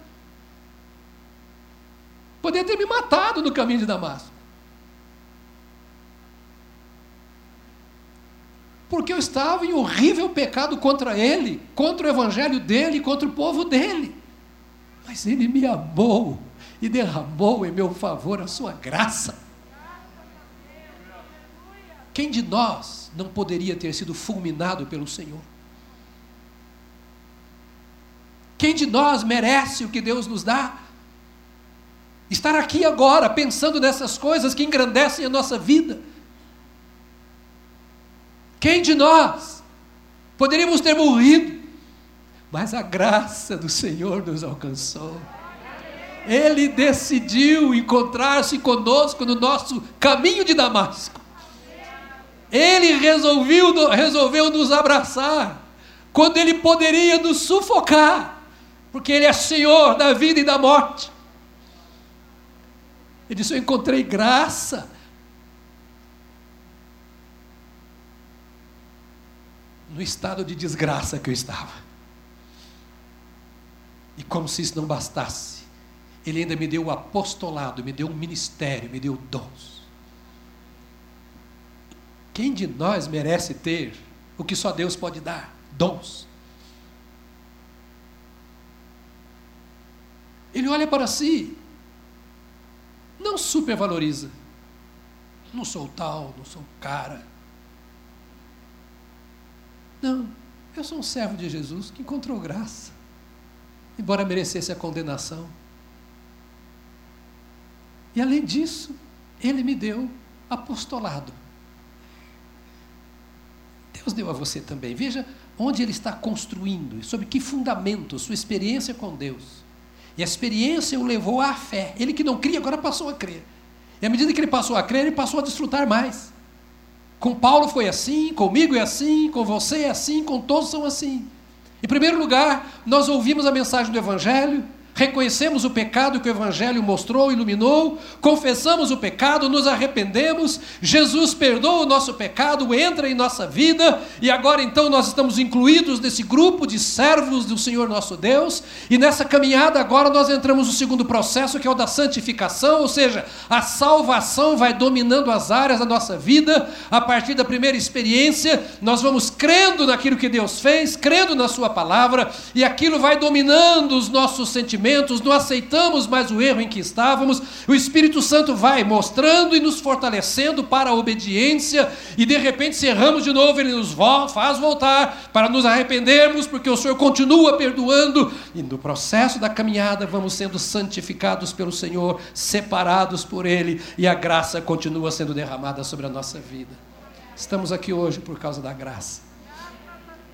A: Poderia ter me matado no caminho de Damasco. Porque eu estava em horrível pecado contra ele, contra o evangelho dele, contra o povo dele. Mas ele me amou e derramou em meu favor a sua graça. Quem de nós não poderia ter sido fulminado pelo Senhor? Quem de nós merece o que Deus nos dá? Estar aqui agora pensando nessas coisas que engrandecem a nossa vida quem de nós poderíamos ter morrido, mas a graça do Senhor nos alcançou. Ele decidiu encontrar-se conosco no nosso caminho de Damasco. Ele resolveu, resolveu nos abraçar, quando ele poderia nos sufocar, porque ele é Senhor da vida e da morte. Ele disse: Eu encontrei graça. No estado de desgraça que eu estava. E como se isso não bastasse, Ele ainda me deu o apostolado, me deu um ministério, me deu dons. Quem de nós merece ter o que só Deus pode dar? Dons. Ele olha para si não supervaloriza. Não sou tal, não sou cara. Não, eu sou um servo de Jesus que encontrou graça, embora merecesse a condenação. E além disso, ele me deu apostolado. Deus deu a você também. Veja onde ele está construindo, sobre que fundamento, sua experiência com Deus. E a experiência o levou à fé. Ele que não cria, agora passou a crer. E à medida que ele passou a crer, ele passou a desfrutar mais. Com Paulo foi assim, comigo é assim, com você é assim, com todos são assim. Em primeiro lugar, nós ouvimos a mensagem do Evangelho, reconhecemos o pecado que o Evangelho mostrou, iluminou, confessamos o pecado, nos arrependemos, Jesus perdoa o nosso pecado, entra em nossa vida, e agora então nós estamos incluídos nesse grupo de servos do Senhor nosso Deus, e nessa caminhada agora nós entramos no segundo processo, que é o da santificação, ou seja, a salvação vai dominando as áreas da nossa vida, a partir da primeira experiência, nós vamos crendo naquilo que Deus fez, crendo na Sua palavra, e aquilo vai dominando os nossos sentimentos não aceitamos mais o erro em que estávamos, o Espírito Santo vai mostrando e nos fortalecendo para a obediência, e de repente, se erramos de novo, ele nos faz voltar para nos arrependermos, porque o Senhor continua perdoando, e no processo da caminhada vamos sendo santificados pelo Senhor, separados por Ele, e a graça continua sendo derramada sobre a nossa vida. Estamos aqui hoje por causa da graça.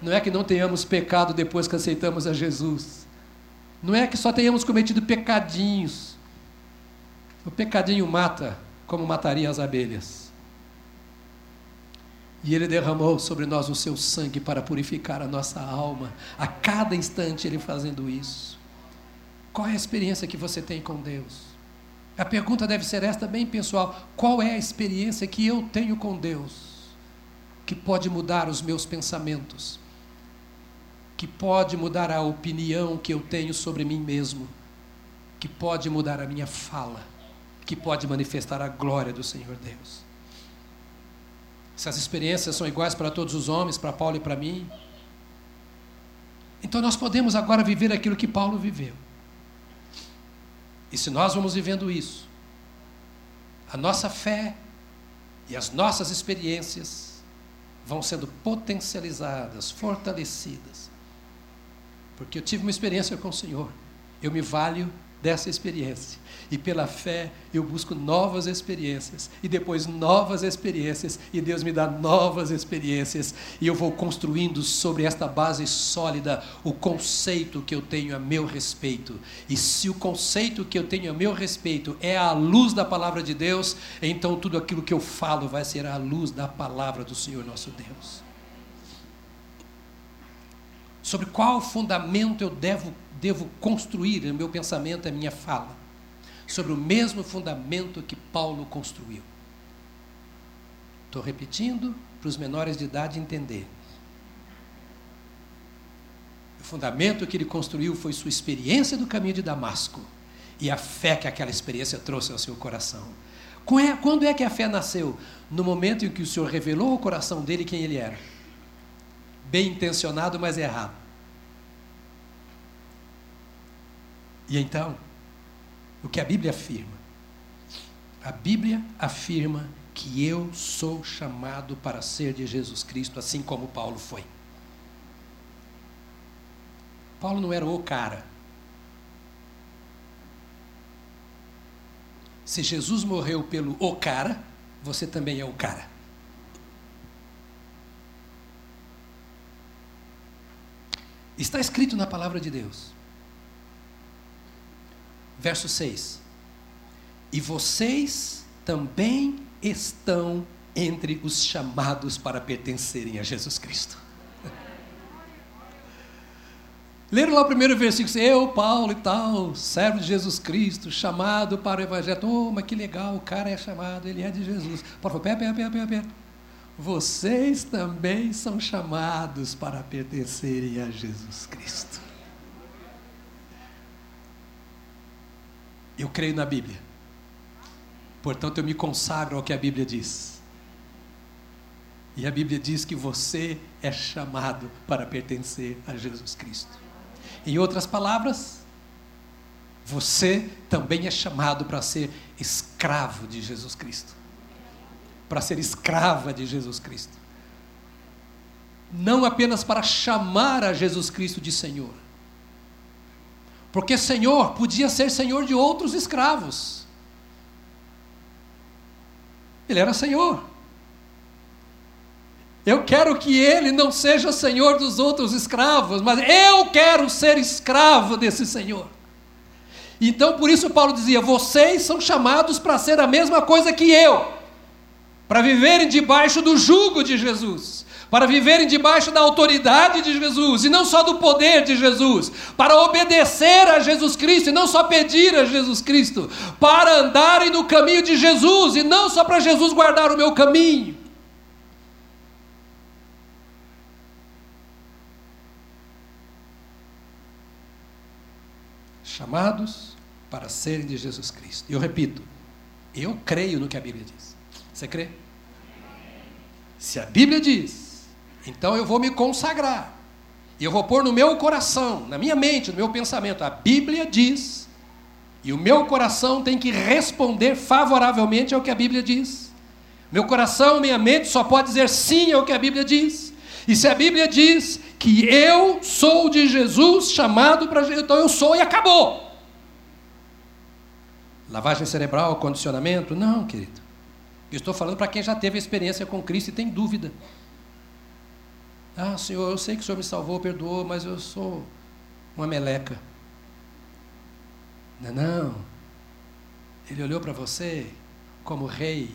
A: Não é que não tenhamos pecado depois que aceitamos a Jesus. Não é que só tenhamos cometido pecadinhos. O pecadinho mata como mataria as abelhas. E Ele derramou sobre nós o seu sangue para purificar a nossa alma. A cada instante Ele fazendo isso. Qual é a experiência que você tem com Deus? A pergunta deve ser esta, bem pessoal: qual é a experiência que eu tenho com Deus que pode mudar os meus pensamentos? Que pode mudar a opinião que eu tenho sobre mim mesmo, que pode mudar a minha fala, que pode manifestar a glória do Senhor Deus. Essas experiências são iguais para todos os homens, para Paulo e para mim. Então nós podemos agora viver aquilo que Paulo viveu. E se nós vamos vivendo isso, a nossa fé e as nossas experiências vão sendo potencializadas, fortalecidas porque eu tive uma experiência com o Senhor. Eu me valho dessa experiência. E pela fé eu busco novas experiências. E depois novas experiências. E Deus me dá novas experiências. E eu vou construindo sobre esta base sólida o conceito que eu tenho a meu respeito. E se o conceito que eu tenho a meu respeito é a luz da palavra de Deus, então tudo aquilo que eu falo vai ser a luz da palavra do Senhor nosso Deus. Sobre qual fundamento eu devo, devo construir o meu pensamento, a minha fala? Sobre o mesmo fundamento que Paulo construiu. Estou repetindo para os menores de idade entender. O fundamento que ele construiu foi sua experiência do caminho de Damasco e a fé que aquela experiência trouxe ao seu coração. Quando é que a fé nasceu? No momento em que o Senhor revelou ao coração dele quem ele era bem intencionado, mas errado. E então, o que a Bíblia afirma? A Bíblia afirma que eu sou chamado para ser de Jesus Cristo, assim como Paulo foi. Paulo não era o cara. Se Jesus morreu pelo o cara, você também é o cara. Está escrito na palavra de Deus. Verso 6. E vocês também estão entre os chamados para pertencerem a Jesus Cristo. Leram lá o primeiro versículo, eu, Paulo e tal, servo de Jesus Cristo, chamado para o Evangelho. Oh, mas que legal, o cara é chamado, ele é de Jesus. Paulo falou, pera, pera, pera, pera, pera. Vocês também são chamados para pertencerem a Jesus Cristo. Eu creio na Bíblia. Portanto, eu me consagro ao que a Bíblia diz. E a Bíblia diz que você é chamado para pertencer a Jesus Cristo. Em outras palavras, você também é chamado para ser escravo de Jesus Cristo. Para ser escrava de Jesus Cristo. Não apenas para chamar a Jesus Cristo de Senhor. Porque Senhor podia ser Senhor de outros escravos. Ele era Senhor. Eu quero que ele não seja senhor dos outros escravos, mas eu quero ser escravo desse senhor. Então, por isso, Paulo dizia: vocês são chamados para ser a mesma coisa que eu, para viverem debaixo do jugo de Jesus, para viverem debaixo da autoridade de Jesus, e não só do poder de Jesus, para obedecer a Jesus Cristo, e não só pedir a Jesus Cristo, para andarem no caminho de Jesus, e não só para Jesus guardar o meu caminho. chamados para serem de Jesus Cristo. E eu repito, eu creio no que a Bíblia diz. Você crê? Se a Bíblia diz, então eu vou me consagrar. E eu vou pôr no meu coração, na minha mente, no meu pensamento, a Bíblia diz, e o meu coração tem que responder favoravelmente ao que a Bíblia diz. Meu coração, minha mente só pode dizer sim ao que a Bíblia diz. E se a Bíblia diz que eu sou de Jesus, chamado para Jesus, então eu sou e acabou. Lavagem cerebral, condicionamento? Não, querido. Eu estou falando para quem já teve experiência com Cristo e tem dúvida. Ah, Senhor, eu sei que o Senhor me salvou, perdoou, mas eu sou uma meleca. Não, não. Ele olhou para você como rei,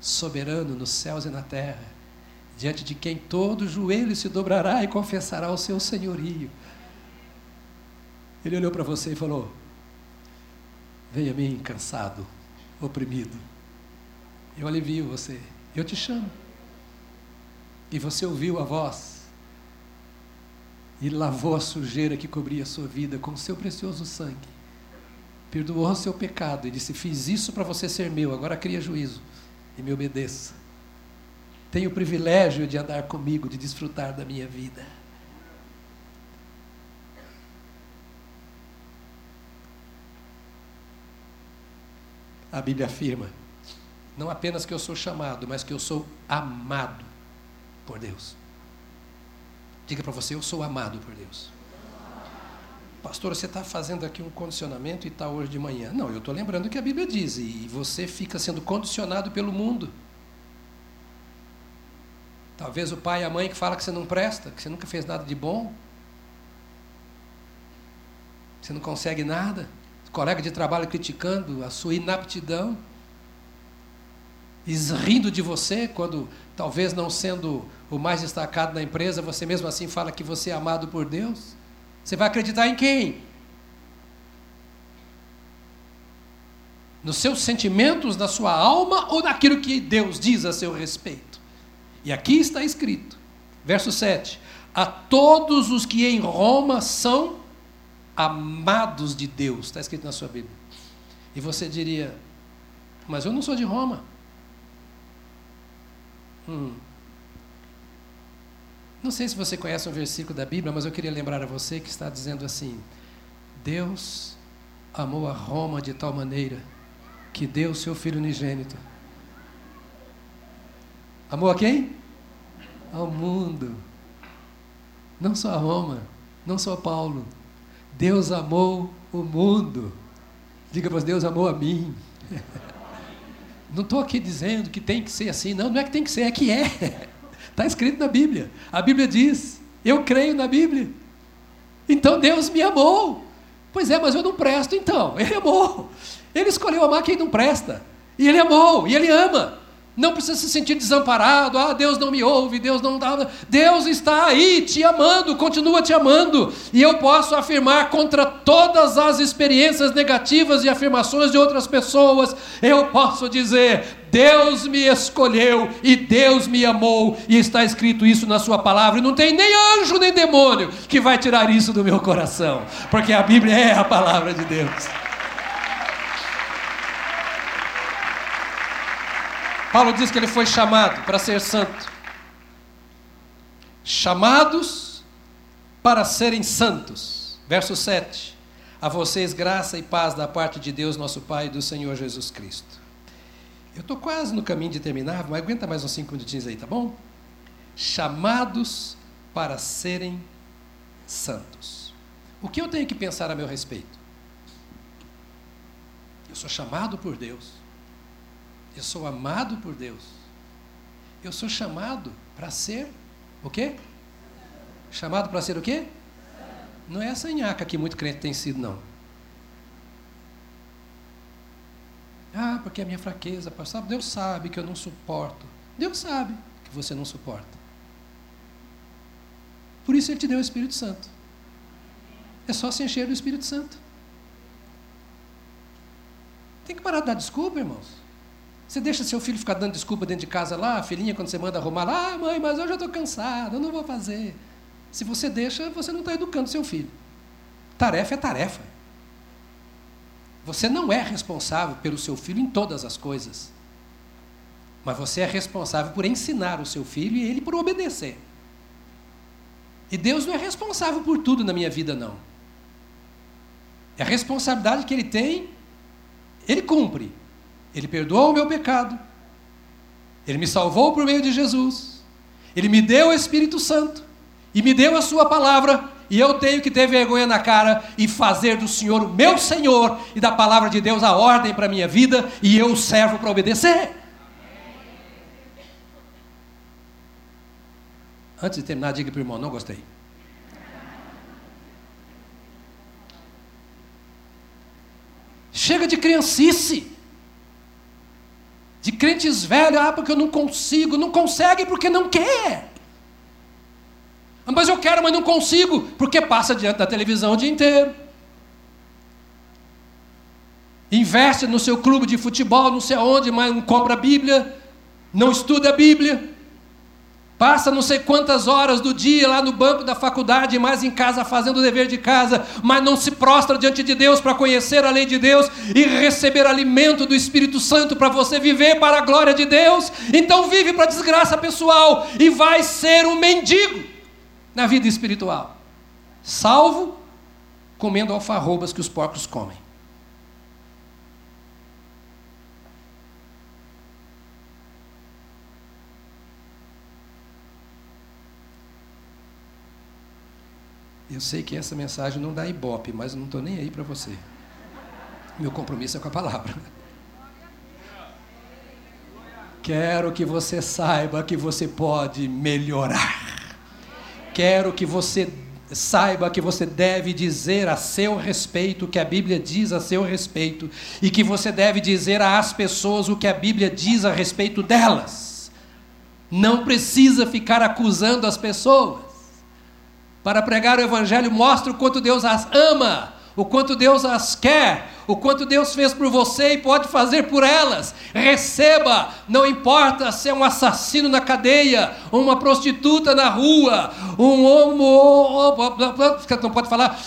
A: soberano nos céus e na terra diante de quem todo joelho se dobrará e confessará o seu senhorio. Ele olhou para você e falou: Venha a mim cansado, oprimido. Eu alivio você, eu te chamo. E você ouviu a voz e lavou a sujeira que cobria a sua vida com o seu precioso sangue. Perdoou o seu pecado e disse: Fiz isso para você ser meu, agora cria juízo e me obedeça tem o privilégio de andar comigo, de desfrutar da minha vida. A Bíblia afirma, não apenas que eu sou chamado, mas que eu sou amado por Deus. Diga para você, eu sou amado por Deus. Pastor, você está fazendo aqui um condicionamento e está hoje de manhã. Não, eu estou lembrando o que a Bíblia diz, e você fica sendo condicionado pelo mundo. Talvez o pai e a mãe que fala que você não presta, que você nunca fez nada de bom. Você não consegue nada. Colega de trabalho criticando a sua inaptidão. Rindo de você quando, talvez não sendo o mais destacado na empresa, você mesmo assim fala que você é amado por Deus. Você vai acreditar em quem? Nos seus sentimentos, na sua alma ou naquilo que Deus diz a seu respeito? E aqui está escrito, verso 7: A todos os que em Roma são amados de Deus, está escrito na sua Bíblia. E você diria, mas eu não sou de Roma. Hum. Não sei se você conhece um versículo da Bíblia, mas eu queria lembrar a você que está dizendo assim: Deus amou a Roma de tal maneira que deu o seu filho unigênito Amou a quem? Ao mundo. Não só a Roma, não só Paulo. Deus amou o mundo. Diga para Deus amou a mim. Não estou aqui dizendo que tem que ser assim, não, não é que tem que ser, é que é. Está escrito na Bíblia. A Bíblia diz: Eu creio na Bíblia. Então Deus me amou. Pois é, mas eu não presto então. Ele amou. Ele escolheu amar quem não presta. E ele amou, e ele ama. Não precisa se sentir desamparado. Ah, Deus não me ouve, Deus não dá. Deus está aí te amando, continua te amando. E eu posso afirmar contra todas as experiências negativas e afirmações de outras pessoas, eu posso dizer: Deus me escolheu e Deus me amou, e está escrito isso na Sua palavra. E não tem nem anjo nem demônio que vai tirar isso do meu coração, porque a Bíblia é a palavra de Deus. Paulo diz que ele foi chamado para ser santo. Chamados para serem santos. Verso 7. A vocês graça e paz da parte de Deus, nosso Pai e do Senhor Jesus Cristo. Eu estou quase no caminho de terminar, mas aguenta mais uns cinco minutinhos aí, tá bom? Chamados para serem santos. O que eu tenho que pensar a meu respeito? Eu sou chamado por Deus eu sou amado por Deus. Eu sou chamado para ser o quê? Chamado para ser o quê? Não é essa nhaca que muito crente tem sido, não. Ah, porque é a minha fraqueza, pastor. Deus sabe que eu não suporto. Deus sabe que você não suporta. Por isso Ele te deu o Espírito Santo. É só se encher do Espírito Santo. Tem que parar de dar desculpa, irmãos. Você deixa seu filho ficar dando desculpa dentro de casa lá, a filhinha, quando você manda arrumar lá, ah, mãe, mas eu já estou cansado, eu não vou fazer. Se você deixa, você não está educando seu filho. Tarefa é tarefa. Você não é responsável pelo seu filho em todas as coisas. Mas você é responsável por ensinar o seu filho e ele por obedecer. E Deus não é responsável por tudo na minha vida, não. É a responsabilidade que ele tem, ele cumpre. Ele perdoou o meu pecado. Ele me salvou por meio de Jesus. Ele me deu o Espírito Santo. E me deu a Sua palavra. E eu tenho que ter vergonha na cara e fazer do Senhor o meu Senhor e da palavra de Deus a ordem para a minha vida. E eu servo para obedecer. Antes de terminar, diga para o irmão: não gostei. Chega de criancice de crentes velhos, ah, porque eu não consigo, não consegue porque não quer. Mas eu quero, mas não consigo, porque passa diante da televisão o dia inteiro. Investe no seu clube de futebol, não sei aonde, mas não compra a Bíblia, não estuda a Bíblia. Passa não sei quantas horas do dia lá no banco da faculdade, mais em casa fazendo o dever de casa, mas não se prostra diante de Deus para conhecer a lei de Deus e receber alimento do Espírito Santo para você viver para a glória de Deus. Então vive para desgraça pessoal e vai ser um mendigo na vida espiritual. Salvo comendo alfarrobas que os porcos comem. Eu sei que essa mensagem não dá ibope, mas não estou nem aí para você. Meu compromisso é com a palavra. Quero que você saiba que você pode melhorar. Quero que você saiba que você deve dizer a seu respeito o que a Bíblia diz a seu respeito e que você deve dizer às pessoas o que a Bíblia diz a respeito delas. Não precisa ficar acusando as pessoas para pregar o Evangelho mostra o quanto Deus as ama, o quanto Deus as quer, o quanto Deus fez por você e pode fazer por elas. Receba, não importa se é um assassino na cadeia, uma prostituta na rua, um homo. Não pode falar.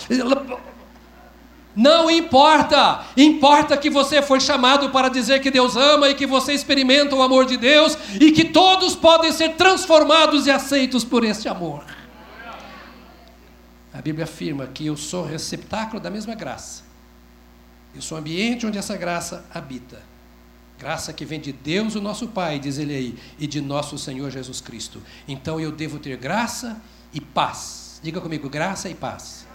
A: Não importa, importa que você foi chamado para dizer que Deus ama e que você experimenta o amor de Deus e que todos podem ser transformados e aceitos por este amor. A Bíblia afirma que eu sou receptáculo da mesma graça. Eu sou o ambiente onde essa graça habita. Graça que vem de Deus, o nosso Pai, diz ele aí, e de nosso Senhor Jesus Cristo. Então eu devo ter graça e paz. Diga comigo, graça e paz.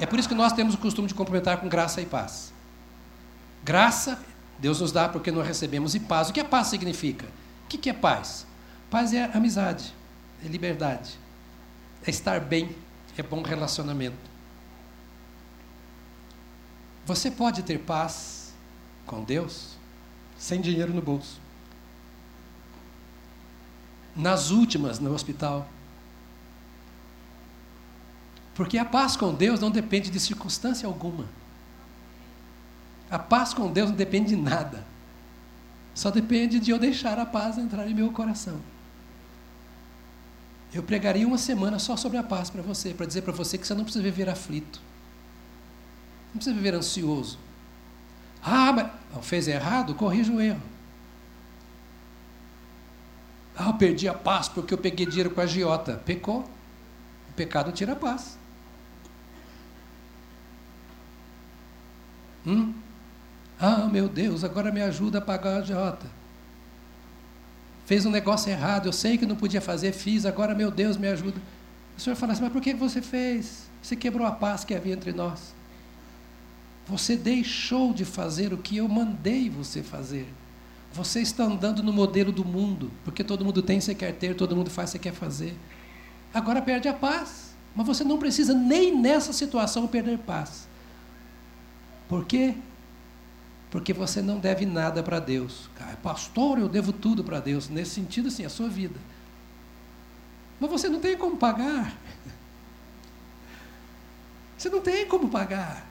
A: É por isso que nós temos o costume de cumprimentar com graça e paz. Graça, Deus nos dá porque nós recebemos, e paz. O que a paz significa? O que é paz? Paz é amizade, é liberdade, é estar bem é bom relacionamento. Você pode ter paz com Deus sem dinheiro no bolso. Nas últimas, no hospital. Porque a paz com Deus não depende de circunstância alguma. A paz com Deus não depende de nada. Só depende de eu deixar a paz entrar em meu coração. Eu pregaria uma semana só sobre a paz para você, para dizer para você que você não precisa viver aflito. Não precisa viver ansioso. Ah, mas fez errado? Corrija o erro. Ah, eu perdi a paz porque eu peguei dinheiro com a agiota. Pecou. O pecado tira a paz. Hum? Ah, meu Deus, agora me ajuda a pagar a agiota. Fez um negócio errado, eu sei que não podia fazer, fiz, agora, meu Deus, me ajuda. O senhor fala assim, mas por que você fez? Você quebrou a paz que havia entre nós. Você deixou de fazer o que eu mandei você fazer. Você está andando no modelo do mundo, porque todo mundo tem, você quer ter, todo mundo faz, você quer fazer. Agora perde a paz. Mas você não precisa nem nessa situação perder paz. Por quê? Porque você não deve nada para Deus. Pastor, eu devo tudo para Deus. Nesse sentido, assim, a sua vida. Mas você não tem como pagar. Você não tem como pagar.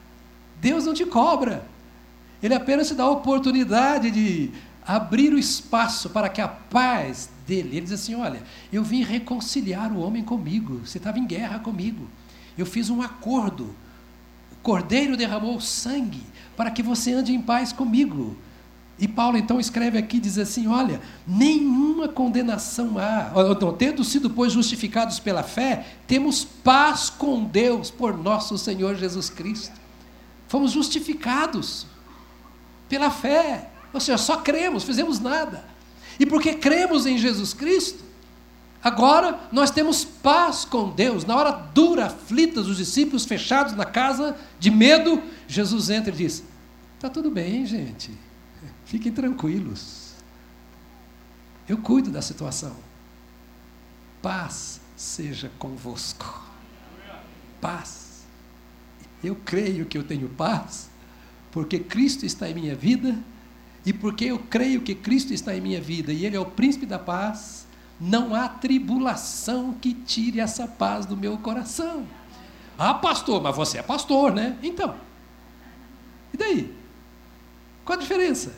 A: Deus não te cobra. Ele apenas te dá a oportunidade de abrir o espaço para que a paz dele. Ele diz assim: Olha, eu vim reconciliar o homem comigo. Você estava em guerra comigo. Eu fiz um acordo. Cordeiro derramou sangue para que você ande em paz comigo. E Paulo então escreve aqui, diz assim: olha, nenhuma condenação há. Então, tendo sido, pois, justificados pela fé, temos paz com Deus por nosso Senhor Jesus Cristo. Fomos justificados pela fé. Ou seja, só cremos, fizemos nada. E porque cremos em Jesus Cristo, agora nós temos paz com Deus. Na hora dura, aflita, os discípulos fechados na casa, de medo, Jesus entra e diz: Está tudo bem, gente. Fiquem tranquilos. Eu cuido da situação. Paz seja convosco. Paz. Eu creio que eu tenho paz, porque Cristo está em minha vida, e porque eu creio que Cristo está em minha vida e Ele é o príncipe da paz, não há tribulação que tire essa paz do meu coração. Ah, pastor, mas você é pastor, né? Então. E daí? Qual a diferença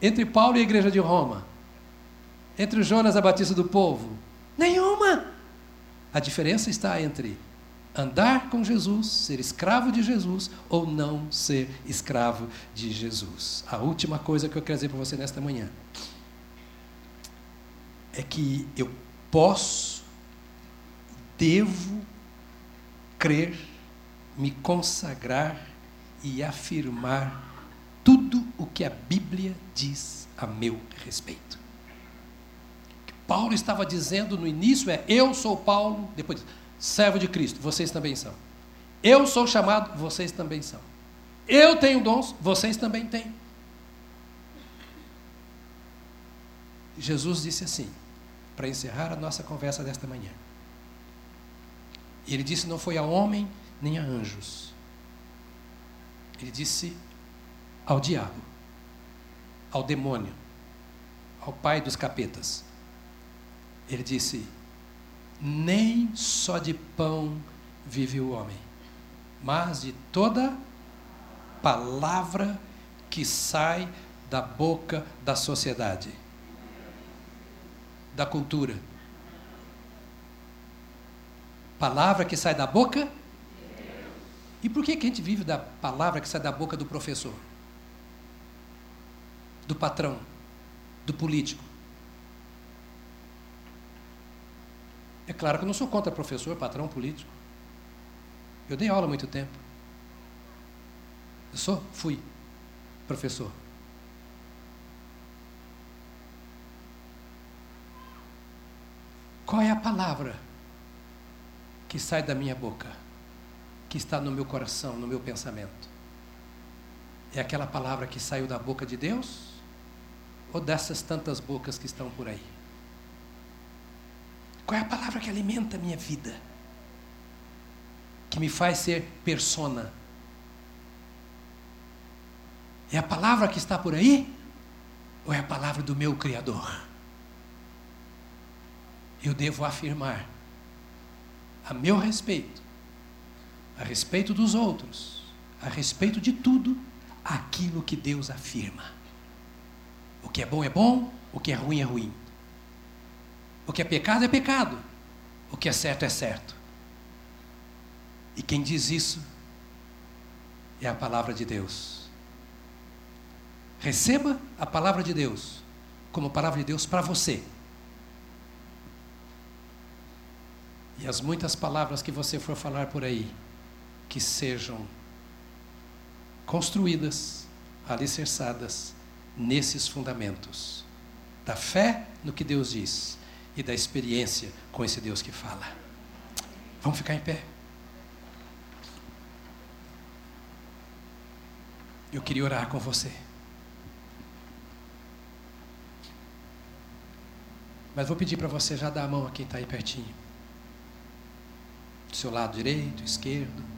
A: entre Paulo e a igreja de Roma? Entre o Jonas a Batista do povo? Nenhuma! A diferença está entre andar com Jesus, ser escravo de Jesus ou não ser escravo de Jesus. A última coisa que eu quero dizer para você nesta manhã é que eu posso, devo crer, me consagrar e afirmar tudo o que a Bíblia diz a meu respeito. O que Paulo estava dizendo no início é: Eu sou Paulo, depois servo de Cristo, vocês também são. Eu sou chamado, vocês também são. Eu tenho dons, vocês também têm. Jesus disse assim, para encerrar a nossa conversa desta manhã. Ele disse: Não foi a homem nem a anjos. Ele disse ao diabo, ao demônio, ao pai dos capetas. Ele disse: nem só de pão vive o homem, mas de toda palavra que sai da boca da sociedade, da cultura. Palavra que sai da boca? E por que, que a gente vive da palavra que sai da boca do professor? Do patrão? Do político? É claro que eu não sou contra professor, patrão político. Eu dei aula há muito tempo. Eu sou, fui professor. Qual é a palavra que sai da minha boca, que está no meu coração, no meu pensamento? É aquela palavra que saiu da boca de Deus ou dessas tantas bocas que estão por aí? Qual é a palavra que alimenta a minha vida? Que me faz ser persona? É a palavra que está por aí? Ou é a palavra do meu Criador? Eu devo afirmar, a meu respeito, a respeito dos outros, a respeito de tudo, aquilo que Deus afirma. O que é bom é bom, o que é ruim é ruim. O que é pecado é pecado, o que é certo é certo. E quem diz isso é a palavra de Deus. Receba a palavra de Deus como palavra de Deus para você. E as muitas palavras que você for falar por aí, que sejam construídas, alicerçadas nesses fundamentos da fé no que Deus diz e da experiência com esse Deus que fala. Vamos ficar em pé. Eu queria orar com você. Mas vou pedir para você já dar a mão a quem está aí pertinho. Do seu lado direito, esquerdo.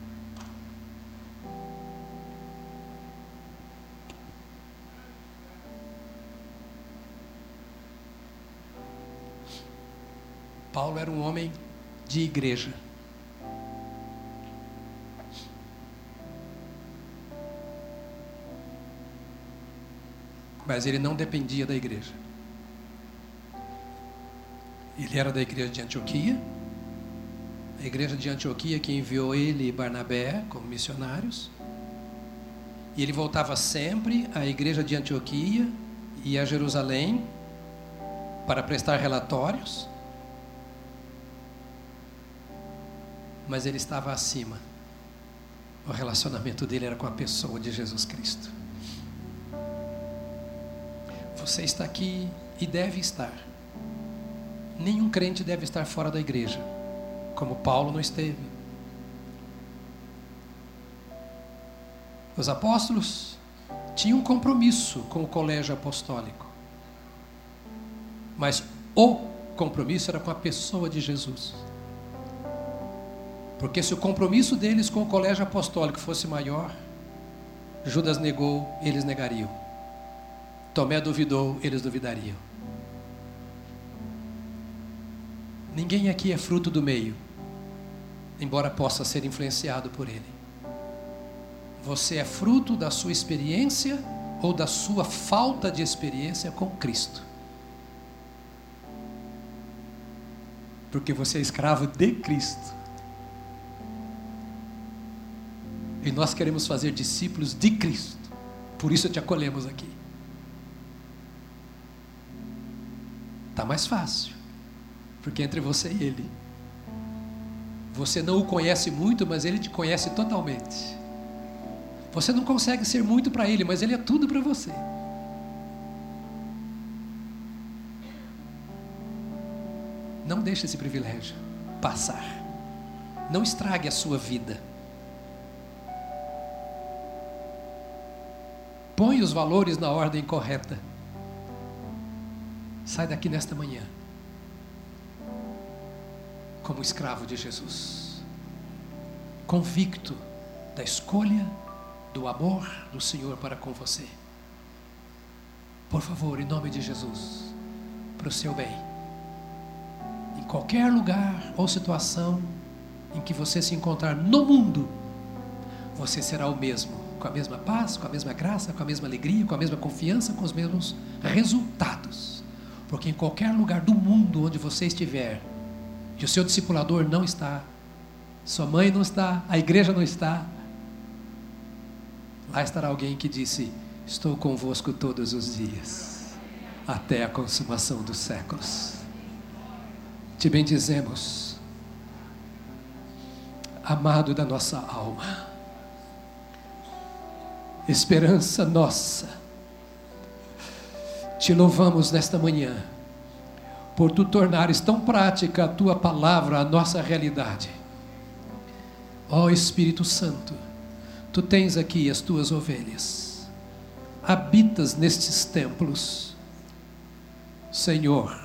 A: Paulo era um homem de igreja. Mas ele não dependia da igreja. Ele era da igreja de Antioquia. A igreja de Antioquia que enviou ele e Barnabé como missionários. E ele voltava sempre à igreja de Antioquia e a Jerusalém para prestar relatórios. Mas ele estava acima. O relacionamento dele era com a pessoa de Jesus Cristo. Você está aqui e deve estar. Nenhum crente deve estar fora da igreja, como Paulo não esteve. Os apóstolos tinham um compromisso com o colégio apostólico, mas o compromisso era com a pessoa de Jesus. Porque se o compromisso deles com o colégio apostólico fosse maior, Judas negou, eles negariam. Tomé duvidou, eles duvidariam. Ninguém aqui é fruto do meio, embora possa ser influenciado por ele. Você é fruto da sua experiência ou da sua falta de experiência com Cristo. Porque você é escravo de Cristo. E nós queremos fazer discípulos de Cristo. Por isso te acolhemos aqui. Está mais fácil, porque entre você e ele. Você não o conhece muito, mas ele te conhece totalmente. Você não consegue ser muito para ele, mas ele é tudo para você. Não deixe esse privilégio passar. Não estrague a sua vida. Põe os valores na ordem correta. Sai daqui nesta manhã como escravo de Jesus, convicto da escolha, do amor do Senhor para com você. Por favor, em nome de Jesus, para o seu bem, em qualquer lugar ou situação em que você se encontrar no mundo, você será o mesmo, com a mesma paz, com a mesma graça, com a mesma alegria, com a mesma confiança, com os mesmos resultados. Porque em qualquer lugar do mundo onde você estiver, e o seu discipulador não está, sua mãe não está, a igreja não está, lá estará alguém que disse: Estou convosco todos os dias, até a consumação dos séculos. Te bendizemos, amado da nossa alma, esperança nossa. Te louvamos nesta manhã, por tu tornares tão prática a tua palavra, a nossa realidade. Ó oh, Espírito Santo, tu tens aqui as tuas ovelhas, habitas nestes templos. Senhor,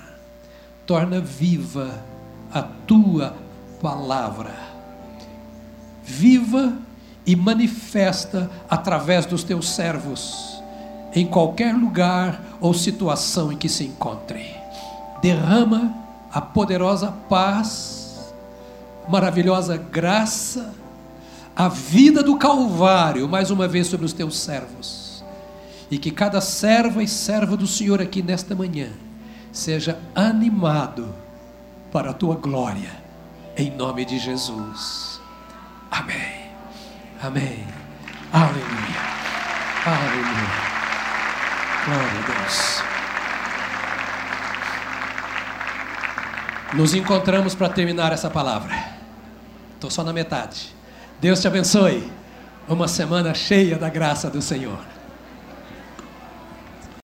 A: torna viva a tua palavra, viva e manifesta através dos teus servos em qualquer lugar ou situação em que se encontre. Derrama a poderosa paz, maravilhosa graça, a vida do Calvário, mais uma vez sobre os teus servos. E que cada serva e serva do Senhor aqui nesta manhã seja animado para a tua glória, em nome de Jesus. Amém. Amém. Aleluia. Aleluia. Glória a Deus. Nos encontramos para terminar essa palavra. Estou só na metade. Deus te abençoe. Uma semana cheia da graça do Senhor.